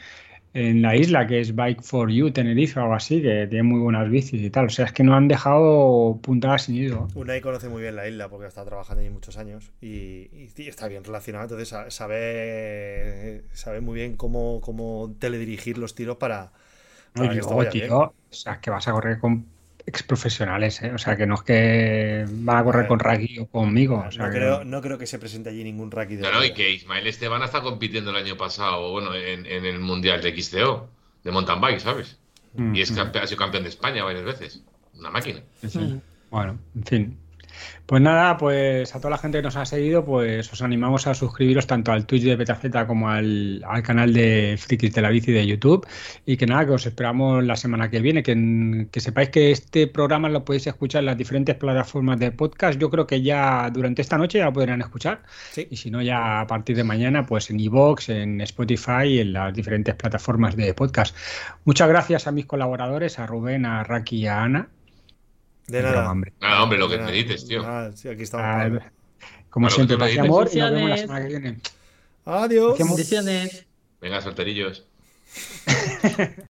en la isla, que es Bike for You Tenerife o algo así, que tiene muy buenas bicis y tal. O sea, es que no han dejado puntadas sin ido. Unai conoce muy bien la isla porque ha estado trabajando allí muchos años y, y- y está bien relacionado. Entonces sa- sabe, sabe muy bien cómo, cómo teledirigir los tiros para, No, para y que bien. tío, o sea, que vas a correr con ex profesionales, ¿eh? O sea, que no es que van a correr ver. con Raki o conmigo. o sea, No que creo, no creo que se presente allí ningún raki de No, y que Ismael Esteban está compitiendo el año pasado, bueno, en, en el Mundial de XTO, de mountain bike, ¿sabes? Mm, Y es mm. ha sido campeón de España varias veces. Una máquina. Sí. Bueno, en fin. Pues nada, pues a toda la gente que nos ha seguido, pues os animamos a suscribiros tanto al Twitch de Betaceta como al, al canal de Frikis de la Bici de YouTube. Y que nada, que os esperamos la semana que viene. Que, que sepáis que este programa lo podéis escuchar en las diferentes plataformas de podcast. Yo creo que ya durante esta noche ya lo podrán escuchar. Sí. Y si no, ya a partir de mañana, pues en iVoox, en Spotify y en las diferentes plataformas de podcast. Muchas gracias a mis colaboradores, a Rubén, a Raki y a Ana. De Broma, nada. hombre. Ah, hombre, lo De que nada. necesites, tío. Ah, sí, aquí estamos. Ah, como Claro, siempre, me paz y dices. amor y nos vemos la semana que viene. Adiós. Bendiciones. Venga, solterillos.